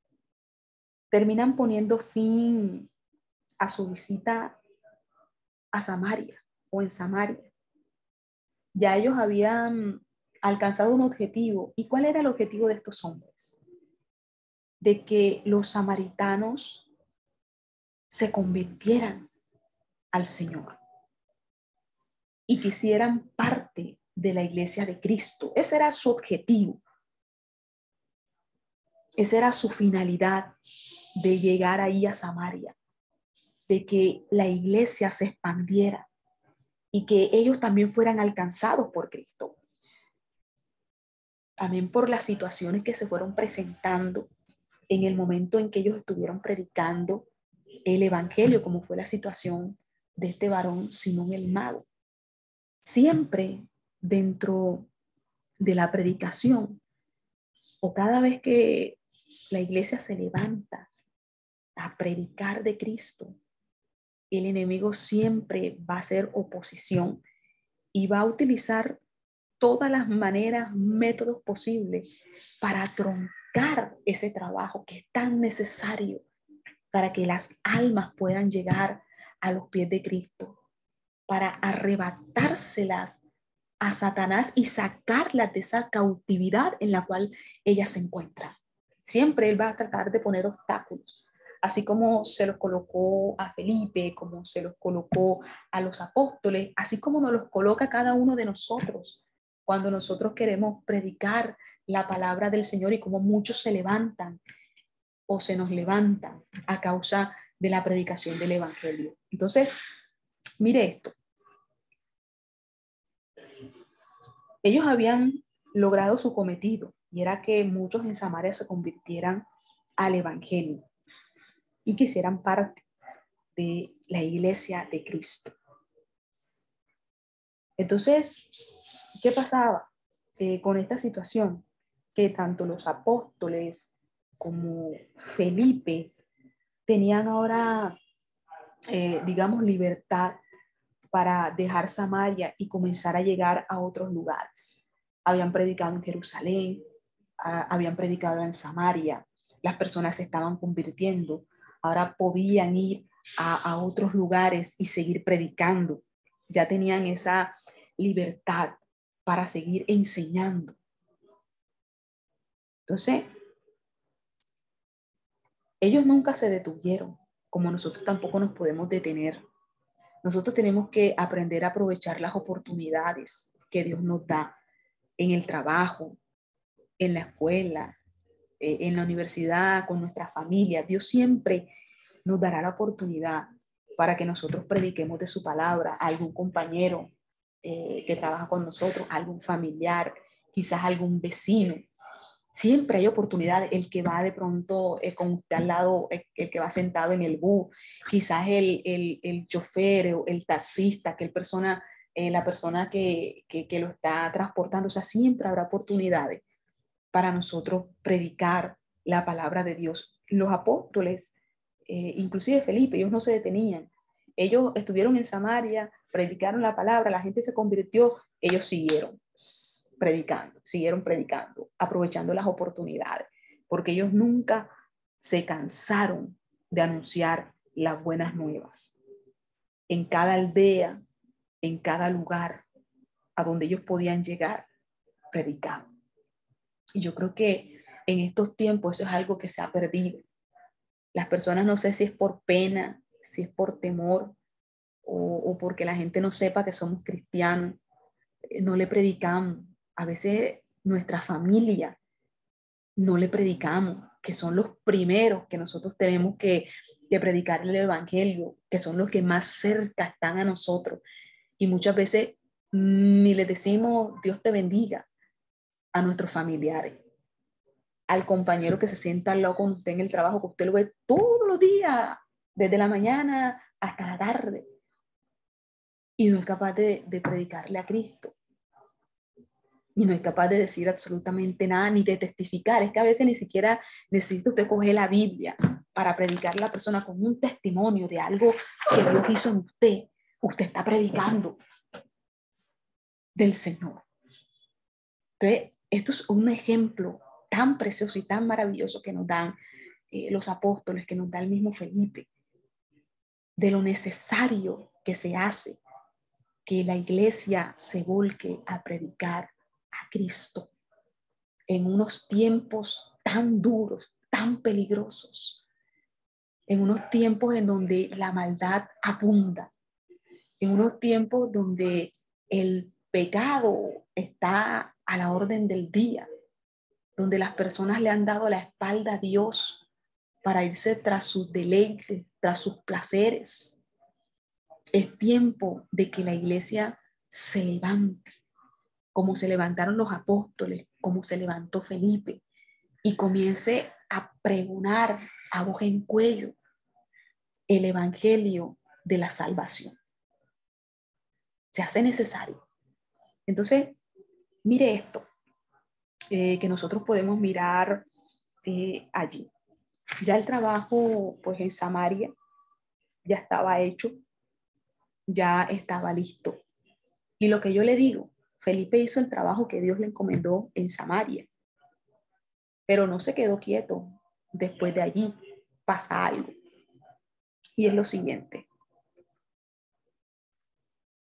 terminan poniendo fin a su visita a Samaria o en Samaria. Ya ellos habían alcanzado un objetivo. ¿Y cuál era el objetivo de estos hombres? De que los samaritanos se convirtieran al Señor y quisieran parte de la iglesia de Cristo. Ese era su objetivo. Esa era su finalidad de llegar ahí a Samaria, de que la iglesia se expandiera y que ellos también fueran alcanzados por Cristo. También por las situaciones que se fueron presentando en el momento en que ellos estuvieron predicando el Evangelio, como fue la situación de este varón Simón el Mago. Siempre dentro de la predicación o cada vez que la iglesia se levanta a predicar de Cristo, el enemigo siempre va a hacer oposición y va a utilizar todas las maneras, métodos posibles para troncar ese trabajo que es tan necesario para que las almas puedan llegar a los pies de Cristo, para arrebatárselas a Satanás y sacarla de esa cautividad en la cual ella se encuentra. Siempre él va a tratar de poner obstáculos, así como se los colocó a Felipe, como se los colocó a los apóstoles, así como nos los coloca cada uno de nosotros cuando nosotros queremos predicar la palabra del Señor y como muchos se levantan o se nos levantan a causa de la predicación del Evangelio. Entonces, mire esto, Ellos habían logrado su cometido y era que muchos en Samaria se convirtieran al Evangelio y quisieran parte de la iglesia de Cristo. Entonces, ¿qué pasaba eh, con esta situación? Que tanto los apóstoles como Felipe tenían ahora, eh, digamos, libertad para dejar Samaria y comenzar a llegar a otros lugares. Habían predicado en Jerusalén, habían predicado en Samaria, las personas se estaban convirtiendo, ahora podían ir a, a otros lugares y seguir predicando, ya tenían esa libertad para seguir enseñando. Entonces, ellos nunca se detuvieron, como nosotros tampoco nos podemos detener nosotros tenemos que aprender a aprovechar las oportunidades que Dios nos da en el trabajo, en la escuela, eh, en la universidad, con nuestra familia. Dios siempre nos dará la oportunidad para que nosotros prediquemos de su palabra a algún compañero eh, que trabaja con nosotros, algún familiar, quizás algún vecino, Siempre hay oportunidades. El que va de pronto eh, con usted al lado, eh, el, que va sentado en el bus, quizás el, el, el chofer el taxista, que el persona, eh, la persona que, que, lo está transportando. O sea, siempre habrá oportunidades para nosotros predicar la palabra de Dios. Los apóstoles, inclusive Felipe, ellos no se detenían. Ellos estuvieron en Samaria, predicaron la palabra, la gente se convirtió, ellos siguieron predicando, siguieron predicando, aprovechando las oportunidades, porque ellos nunca se cansaron de anunciar las buenas nuevas. En cada aldea, en cada lugar a donde ellos podían llegar, predicaban. Y yo creo que en estos tiempos eso es algo que se ha perdido. Las personas no sé si es por pena, si es por temor o, o porque la gente no sepa que somos cristianos, eh, no le predicamos, a veces nuestra familia no le predicamos, que son los primeros que nosotros tenemos que, que predicar el Evangelio, que son los que más cerca están a nosotros. Y muchas veces ni le decimos Dios te bendiga a nuestros familiares, al compañero que se sienta al lado con usted en el trabajo, que usted lo ve todos los días, desde la mañana hasta la tarde, y no es capaz de, de predicarle a Cristo. Y no es capaz de decir absolutamente nada ni de testificar. Es que a veces ni siquiera necesita usted coger la Biblia para predicar a la persona con un testimonio de algo que Dios hizo en usted. Usted está predicando del Señor. Entonces, esto es un ejemplo tan precioso y tan maravilloso que nos dan eh, los apóstoles, que nos da el mismo Felipe, de lo necesario que se hace que la iglesia se volque a predicar a Cristo en unos tiempos tan duros, tan peligrosos, en unos tiempos en donde la maldad abunda, en unos tiempos donde el pecado está a la orden del día, donde las personas le han dado la espalda a Dios para irse tras sus deleites, tras sus placeres. Es tiempo de que la iglesia se levante, como se levantaron los apóstoles, como se levantó Felipe, y comience a pregonar a voz en cuello el evangelio de la salvación. Se hace necesario. Entonces, mire esto, eh, que nosotros podemos mirar eh, allí. Ya el trabajo, pues en Samaria, ya estaba hecho, ya estaba listo. Y lo que yo le digo, Felipe hizo el trabajo que Dios le encomendó en Samaria, pero no se quedó quieto. Después de allí pasa algo. Y es lo siguiente.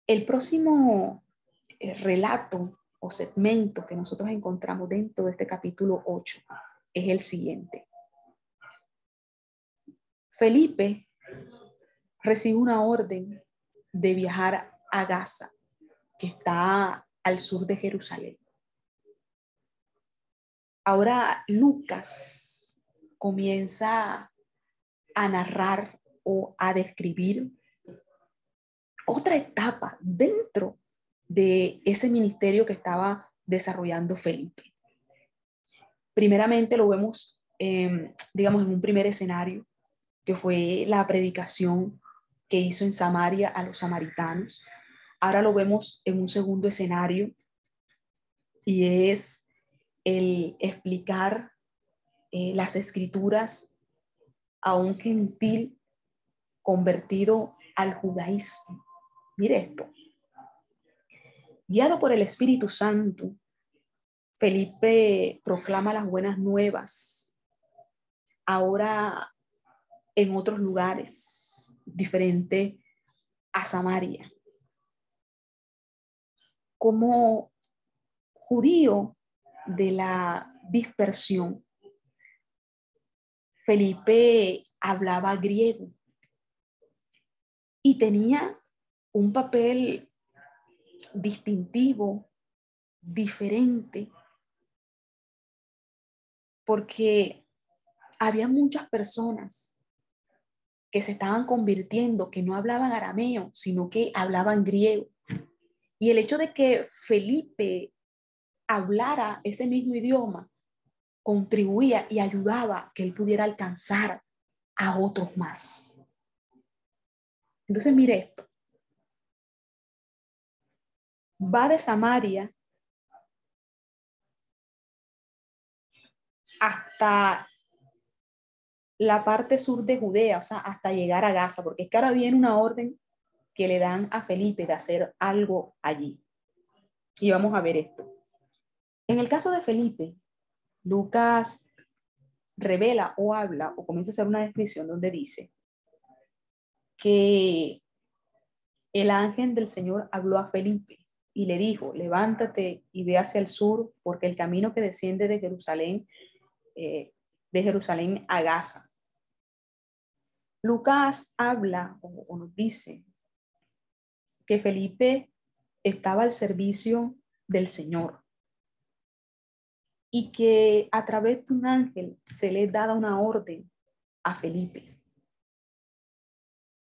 El próximo eh, relato o segmento que nosotros encontramos dentro de este capítulo 8 es el siguiente. Felipe recibe una orden de viajar a Gaza, que está al sur de Jerusalén. Ahora Lucas comienza a narrar o a describir otra etapa dentro de ese ministerio que estaba desarrollando Felipe. Primeramente lo vemos, digamos, en un primer escenario, que fue la predicación que hizo en Samaria a los samaritanos. Ahora lo vemos en un segundo escenario y es el explicar eh, las escrituras a un gentil convertido al judaísmo. Mire esto. Guiado por el Espíritu Santo, Felipe proclama las buenas nuevas, ahora en otros lugares, diferente a Samaria. Como judío de la dispersión, Felipe hablaba griego y tenía un papel distintivo, diferente, porque había muchas personas que se estaban convirtiendo, que no hablaban arameo, sino que hablaban griego. Y el hecho de que Felipe hablara ese mismo idioma contribuía y ayudaba que él pudiera alcanzar a otros más. Entonces, mire esto va de Samaria hasta la parte sur de Judea, o sea, hasta llegar a Gaza, porque es que ahora viene una orden que le dan a Felipe de hacer algo allí. Y vamos a ver esto. En el caso de Felipe, Lucas revela o habla o comienza a hacer una descripción donde dice que el ángel del Señor habló a Felipe y le dijo, levántate y ve hacia el sur, porque el camino que desciende de Jerusalén, eh, de Jerusalén a Gaza. Lucas habla o, nos dice que Felipe estaba al servicio del Señor y que a través de un ángel se le daba una orden a Felipe.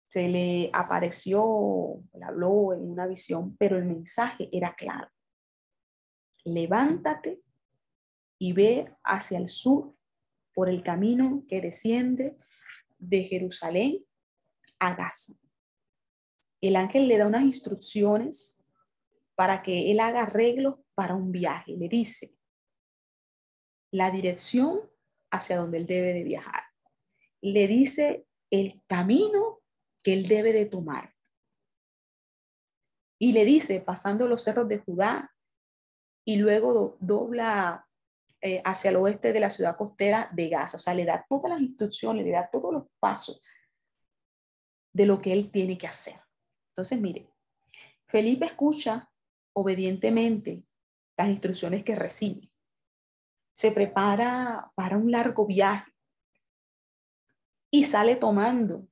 se le apareció, le habló en una visión, pero el mensaje era claro. Levántate y ve hacia el sur por el camino que desciende de Jerusalén a Gaza. El ángel le da unas instrucciones para que él haga arreglos para un viaje. Le dice la dirección hacia donde él debe de viajar. Le dice el camino que él debe de tomar. Y le dice, pasando los cerros de Judá y luego dobla eh, hacia el oeste de la ciudad costera de Gaza. O sea, le da todas las instrucciones, le da todos los pasos de lo que él tiene que hacer. Entonces, mire, Felipe escucha obedientemente las instrucciones que recibe. Se prepara para un largo viaje y sale tomando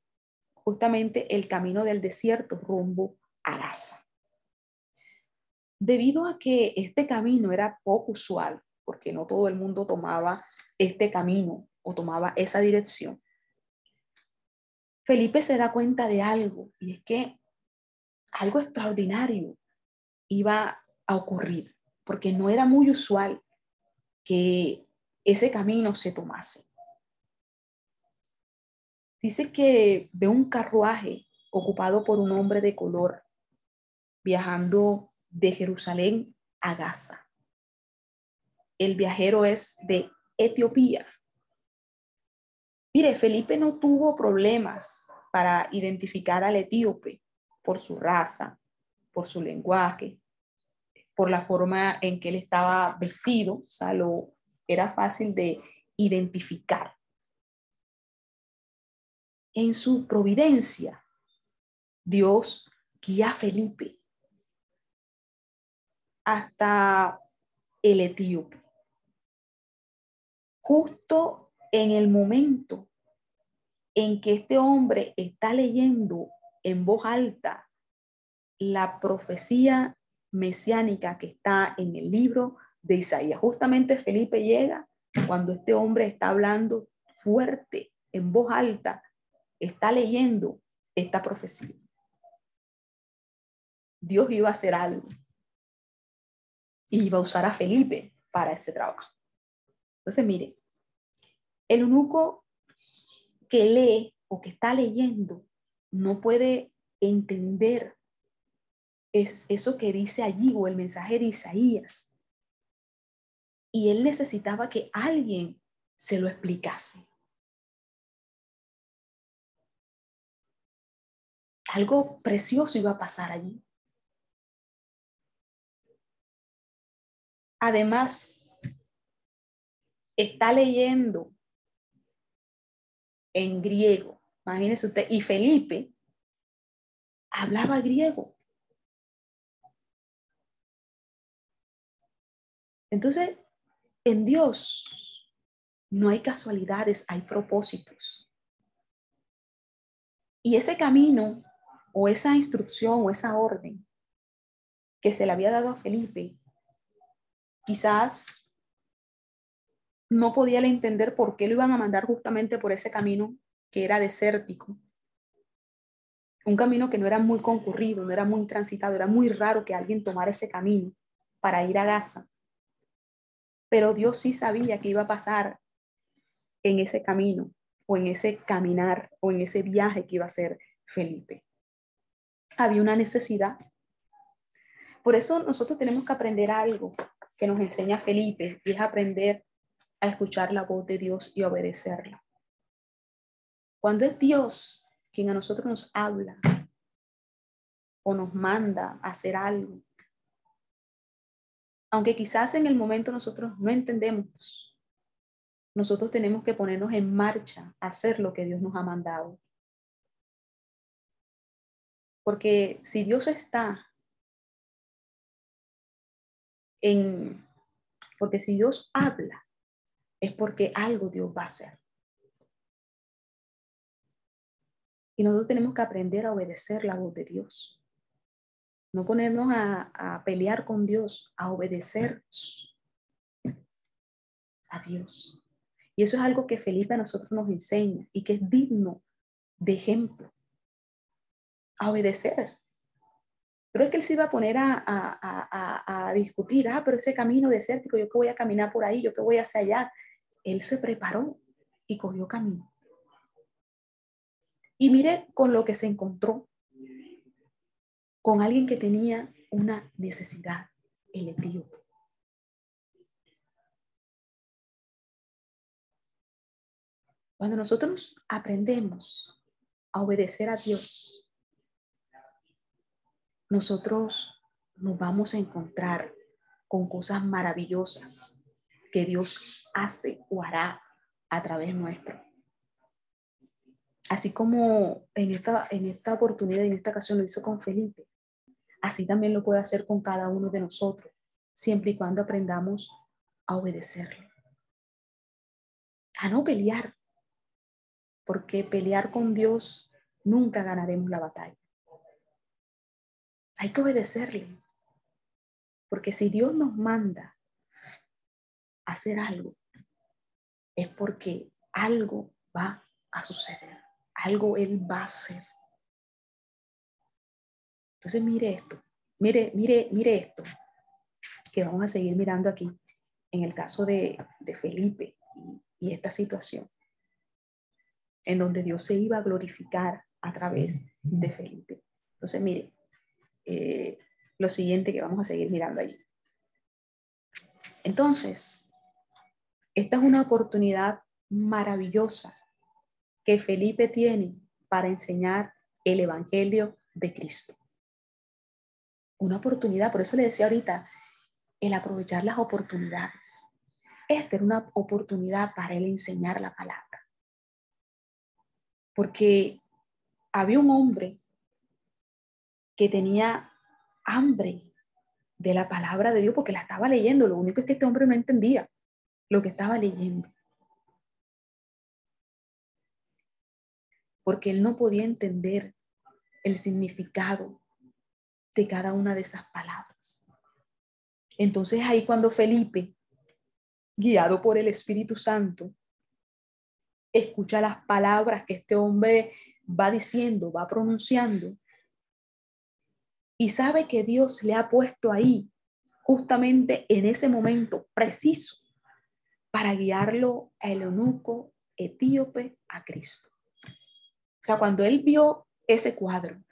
justamente el camino del desierto rumbo a Gaza. Debido a que este camino era poco usual, porque no todo el mundo tomaba este camino o tomaba esa dirección, Felipe se da cuenta de algo y es que algo extraordinario iba a ocurrir, porque no era muy usual que ese camino se tomase. Dice que ve un carruaje ocupado por un hombre de color viajando de Jerusalén a Gaza. El viajero es de Etiopía. Mire, Felipe no tuvo problemas para identificar al etíope por su raza, por su lenguaje, por la forma en que él estaba vestido, o sea, lo, era fácil de identificar. En su providencia, Dios guía a Felipe hasta el etíope. Justo en el momento en que este hombre está leyendo en voz alta la profecía mesiánica que está en el libro de Isaías. Justamente Felipe llega cuando este hombre está hablando fuerte, en voz alta, está leyendo esta profecía. Dios iba a hacer algo y iba a usar a Felipe para ese trabajo. Entonces, mire, el eunuco que lee o que está leyendo no puede entender es eso que dice allí o el mensaje de Isaías. Y él necesitaba que alguien se lo explicase. Algo precioso iba a pasar allí. Además, está leyendo en griego. Imagínese usted, y Felipe hablaba griego. Entonces, en Dios no hay casualidades, hay propósitos. Y ese camino o esa instrucción o esa orden que se le había dado a Felipe, quizás no podía entender por qué lo iban a mandar justamente por ese camino que era desértico. Un camino que no era muy concurrido, no era muy transitado, era muy raro que alguien tomara ese camino para ir a Gaza pero Dios sí sabía que iba a pasar en ese camino o en ese caminar o en ese viaje que iba a ser Felipe. Había una necesidad. Por eso nosotros tenemos que aprender algo que nos enseña Felipe y es aprender a escuchar la voz de Dios y obedecerla. Cuando es Dios quien a nosotros nos habla o nos manda hacer algo, aunque quizás en el momento nosotros no entendemos, nosotros tenemos que ponernos en marcha a hacer lo que Dios nos ha mandado. Porque si Dios está en, porque si Dios habla, es porque algo Dios va a hacer. Y nosotros tenemos que aprender a obedecer la voz de Dios. No ponernos a, pelear con Dios, a obedecer a Dios. Y eso es algo que Felipe a nosotros nos enseña y que es digno de ejemplo. a obedecer. Pero es que él se iba a poner a, a, a, discutir, ah, pero ese camino desértico, yo que voy a caminar por ahí, yo que voy hacia allá. Él se preparó y cogió camino. Y mire con lo que se encontró, con alguien que tenía una necesidad, el etíope. Cuando nosotros aprendemos a obedecer a Dios, nosotros nos vamos a encontrar con cosas maravillosas que Dios hace o hará a través nuestro. Así como en esta, en esta oportunidad, en esta ocasión lo hizo con Felipe, así también lo puede hacer con cada uno de nosotros, siempre y cuando aprendamos a obedecerle. A no pelear, porque pelear con Dios nunca ganaremos la batalla. Hay que obedecerle, porque si Dios nos manda hacer algo, es porque algo va a suceder, algo Él va a hacer. Entonces mire esto, mire, mire, mire esto, que vamos a seguir mirando aquí en el caso de, Felipe y esta situación en donde Dios se iba a glorificar a través de Felipe. Entonces, mire, eh, lo siguiente que vamos a seguir mirando allí. Entonces, esta es una oportunidad maravillosa que Felipe tiene para enseñar el Evangelio de Cristo. Una oportunidad, por eso le decía ahorita, el aprovechar las oportunidades. Esta era una oportunidad para él enseñar la palabra porque había un hombre que tenía hambre de la palabra de Dios porque la estaba leyendo. Lo único es que este hombre no entendía lo que estaba leyendo. Porque él no podía entender el significado de cada una de esas palabras. Entonces ahí cuando Felipe, guiado por el Espíritu Santo, escucha las palabras que este hombre va diciendo, va pronunciando, y sabe que Dios le ha puesto ahí, justamente en ese momento preciso, para guiarlo el eunuco etíope a Cristo. O sea, cuando él vio ese cuadro,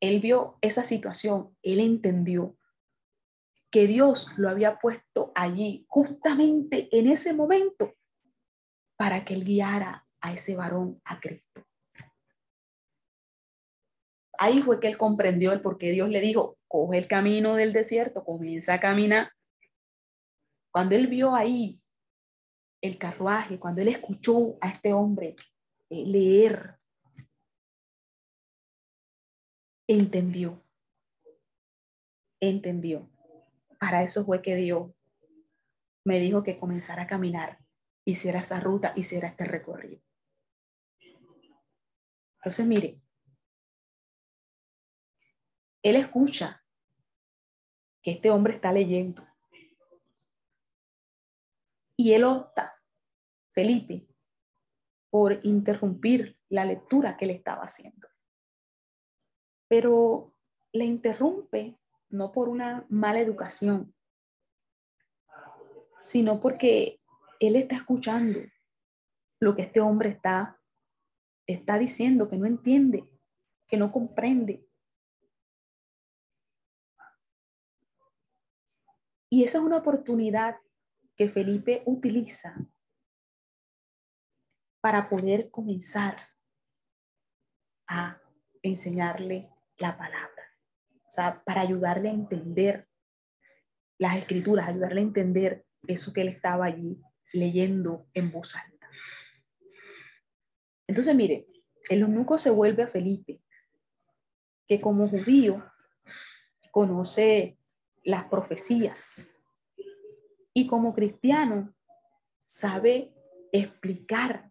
él vio esa situación, él entendió que Dios lo había puesto allí, justamente en ese momento, para que él guiara a ese varón a Cristo. Ahí fue que él comprendió el por qué Dios le dijo, coge el camino del desierto, comienza a caminar. Cuando él vio ahí el carruaje, cuando él escuchó a este hombre eh, leer, entendió, entendió. Para eso fue que Dios me dijo que comenzara a caminar, hiciera esa ruta, hiciera este recorrido. Entonces, mire, él escucha que este hombre está leyendo. Y él opta, Felipe, por interrumpir la lectura que le estaba haciendo. Pero le interrumpe no por una mala educación, sino porque él está escuchando lo que este hombre está está diciendo que no entiende, que no comprende. Y esa es una oportunidad que Felipe utiliza para poder comenzar a enseñarle la palabra. O sea, para ayudarle a entender las escrituras, ayudarle a entender eso que él estaba allí leyendo en voz alta. Entonces, mire, el eunuco se vuelve a Felipe, que como judío conoce las profecías y como cristiano sabe explicar,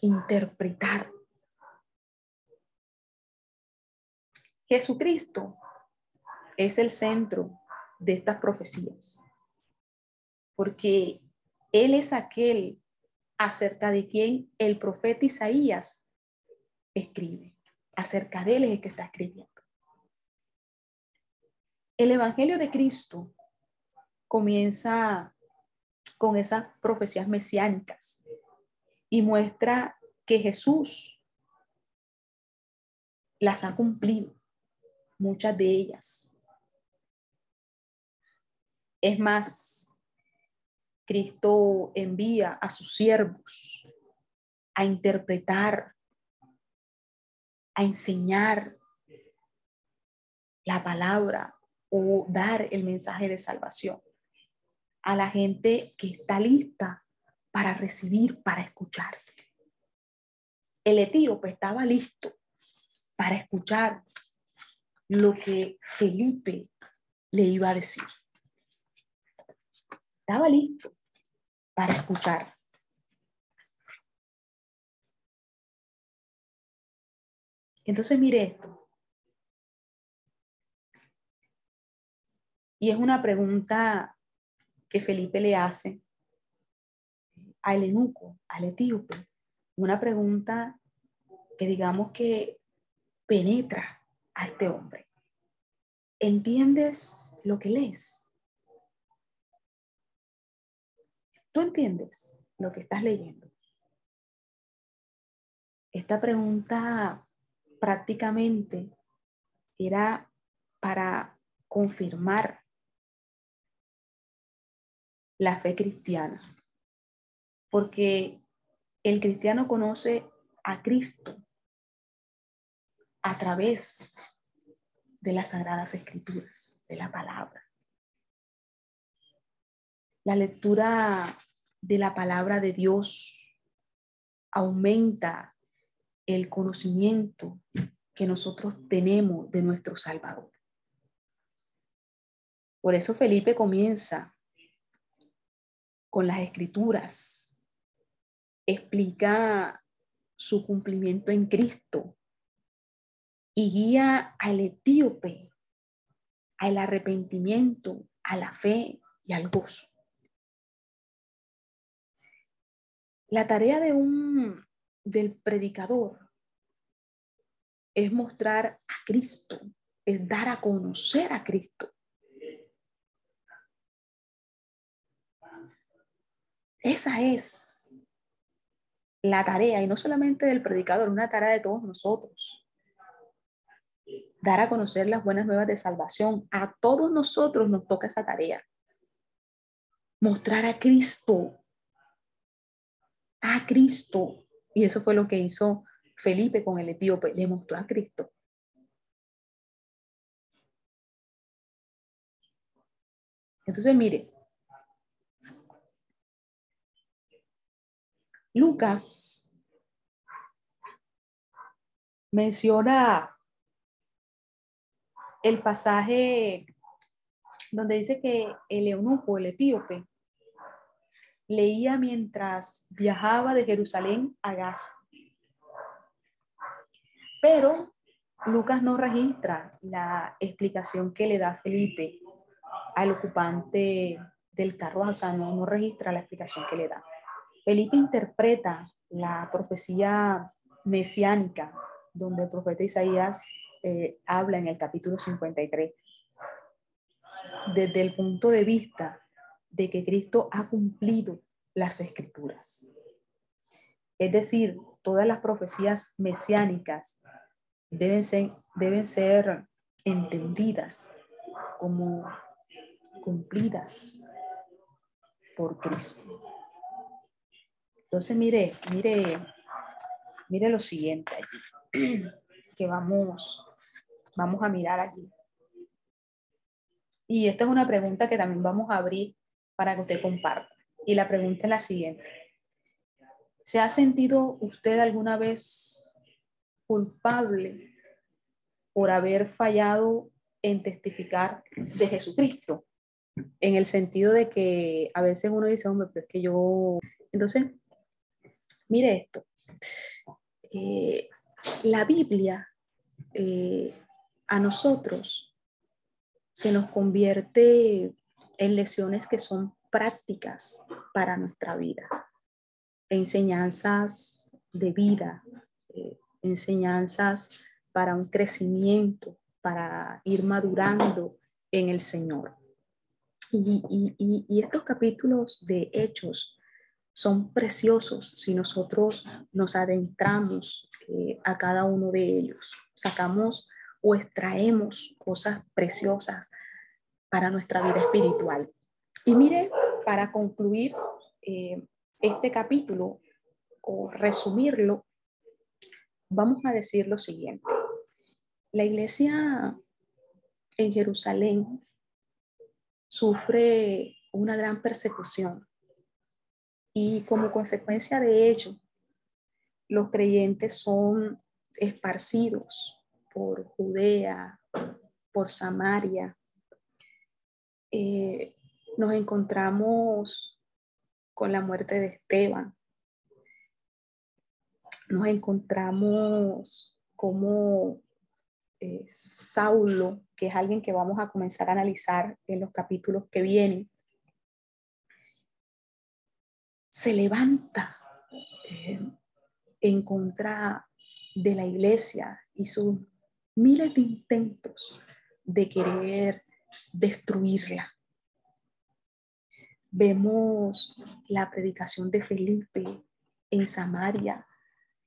interpretar. Jesucristo es el centro de estas profecías, porque Él es aquel acerca de quien el profeta Isaías escribe. acerca de él es el que está escribiendo. El Evangelio de Cristo comienza con esas profecías mesiánicas y muestra que Jesús las ha cumplido, muchas de ellas. Es más, Cristo envía a sus siervos a interpretar, a enseñar la palabra o dar el mensaje de salvación a la gente que está lista para recibir, para escuchar. El etíope estaba listo para escuchar lo que Felipe le iba a decir. Estaba listo para escuchar. Entonces mire esto. Y es una pregunta que Felipe le hace al eunuco, al etíope. Una pregunta que digamos que penetra a este hombre. ¿Entiendes lo que lees? ¿Tú entiendes lo que estás leyendo? Esta pregunta prácticamente era para confirmar la fe cristiana, porque el cristiano conoce a Cristo a través de las sagradas escrituras, de la palabra. La lectura de la palabra de Dios aumenta el conocimiento que nosotros tenemos de nuestro Salvador. Por eso Felipe comienza con las escrituras, explica su cumplimiento en Cristo y guía al etíope al arrepentimiento, a la fe y al gozo. La tarea de un del predicador es mostrar a Cristo, es dar a conocer a Cristo. Esa es la tarea, y no solamente del predicador, una tarea de todos nosotros dar a conocer las buenas nuevas de salvación. A todos nosotros nos toca esa tarea. Mostrar a Cristo. A Cristo. Y eso fue lo que hizo Felipe con el etíope. Le mostró a Cristo. Entonces, mire, Lucas menciona el pasaje donde dice que el eunuco, el etíope, leía mientras viajaba de Jerusalén a Gaza. Pero Lucas no registra la explicación que le da Felipe al ocupante del carruaje, o sea, no, no registra la explicación que le da. Felipe interpreta la profecía mesiánica, donde el profeta Isaías eh, habla en el capítulo 53, desde el punto de vista de que Cristo ha cumplido las escrituras. Es decir, todas las profecías mesiánicas deben ser, deben ser entendidas como cumplidas por Cristo. Entonces, mire, mire, mire lo siguiente que vamos Vamos a mirar aquí. Y esta es una pregunta que también vamos a abrir para que usted comparta. Y la pregunta es la siguiente. ¿Se ha sentido usted alguna vez culpable por haber fallado en testificar de Jesucristo? En el sentido de que a veces uno dice, hombre, pero es que yo... Entonces, mire esto. Eh, la Biblia eh, a nosotros se nos convierte en lecciones que son prácticas para nuestra vida, enseñanzas de vida, eh, enseñanzas para un crecimiento, para ir madurando en el Señor. Y, estos capítulos de hechos son preciosos si nosotros nos adentramos eh, a cada uno de ellos, sacamos o extraemos cosas preciosas para nuestra vida espiritual. Y mire, para concluir eh, este capítulo o resumirlo, vamos a decir lo siguiente. La iglesia en Jerusalén sufre una gran persecución y como consecuencia de ello, los creyentes son esparcidos por Judea, por Samaria. Eh, nos encontramos con la muerte de Esteban. Nos encontramos como eh, Saulo, que es alguien que vamos a comenzar a analizar en los capítulos que vienen, se levanta eh, en contra de la iglesia y sus miles de intentos de querer destruirla. Vemos la predicación de Felipe en Samaria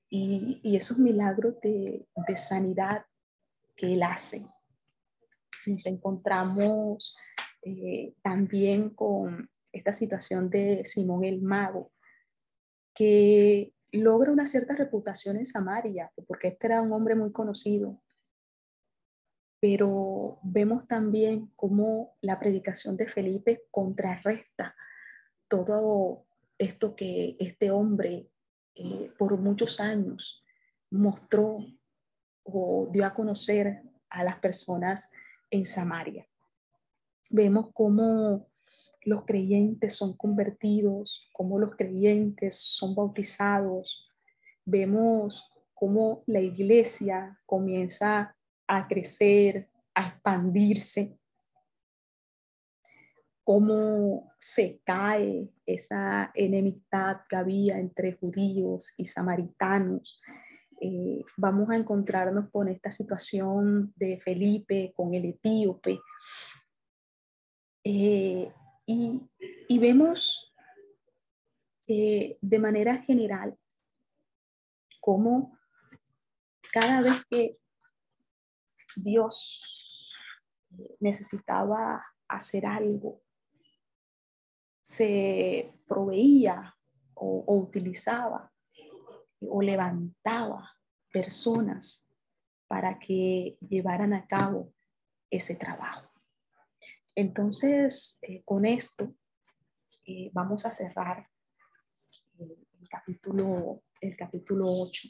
y, esos milagros de, de sanidad que él hace. Nos encontramos eh, también con esta situación de Simón el Mago, que logra una cierta reputación en Samaria, porque este era un hombre muy conocido. Pero vemos también cómo la predicación de Felipe contrarresta todo esto que este hombre eh, por muchos años mostró o dio a conocer a las personas en Samaria. Vemos cómo los creyentes son convertidos, cómo los creyentes son bautizados. Vemos cómo la iglesia comienza a crecer, a expandirse, cómo se cae esa enemistad que había entre judíos y samaritanos, eh, vamos a encontrarnos con esta situación de Felipe, con el etíope. Eh, y, vemos eh, de manera general cómo cada vez que Dios necesitaba hacer algo, se proveía o utilizaba o levantaba personas para que llevaran a cabo ese trabajo. Entonces, eh, con esto eh, vamos a cerrar el, capítulo, el capítulo 8.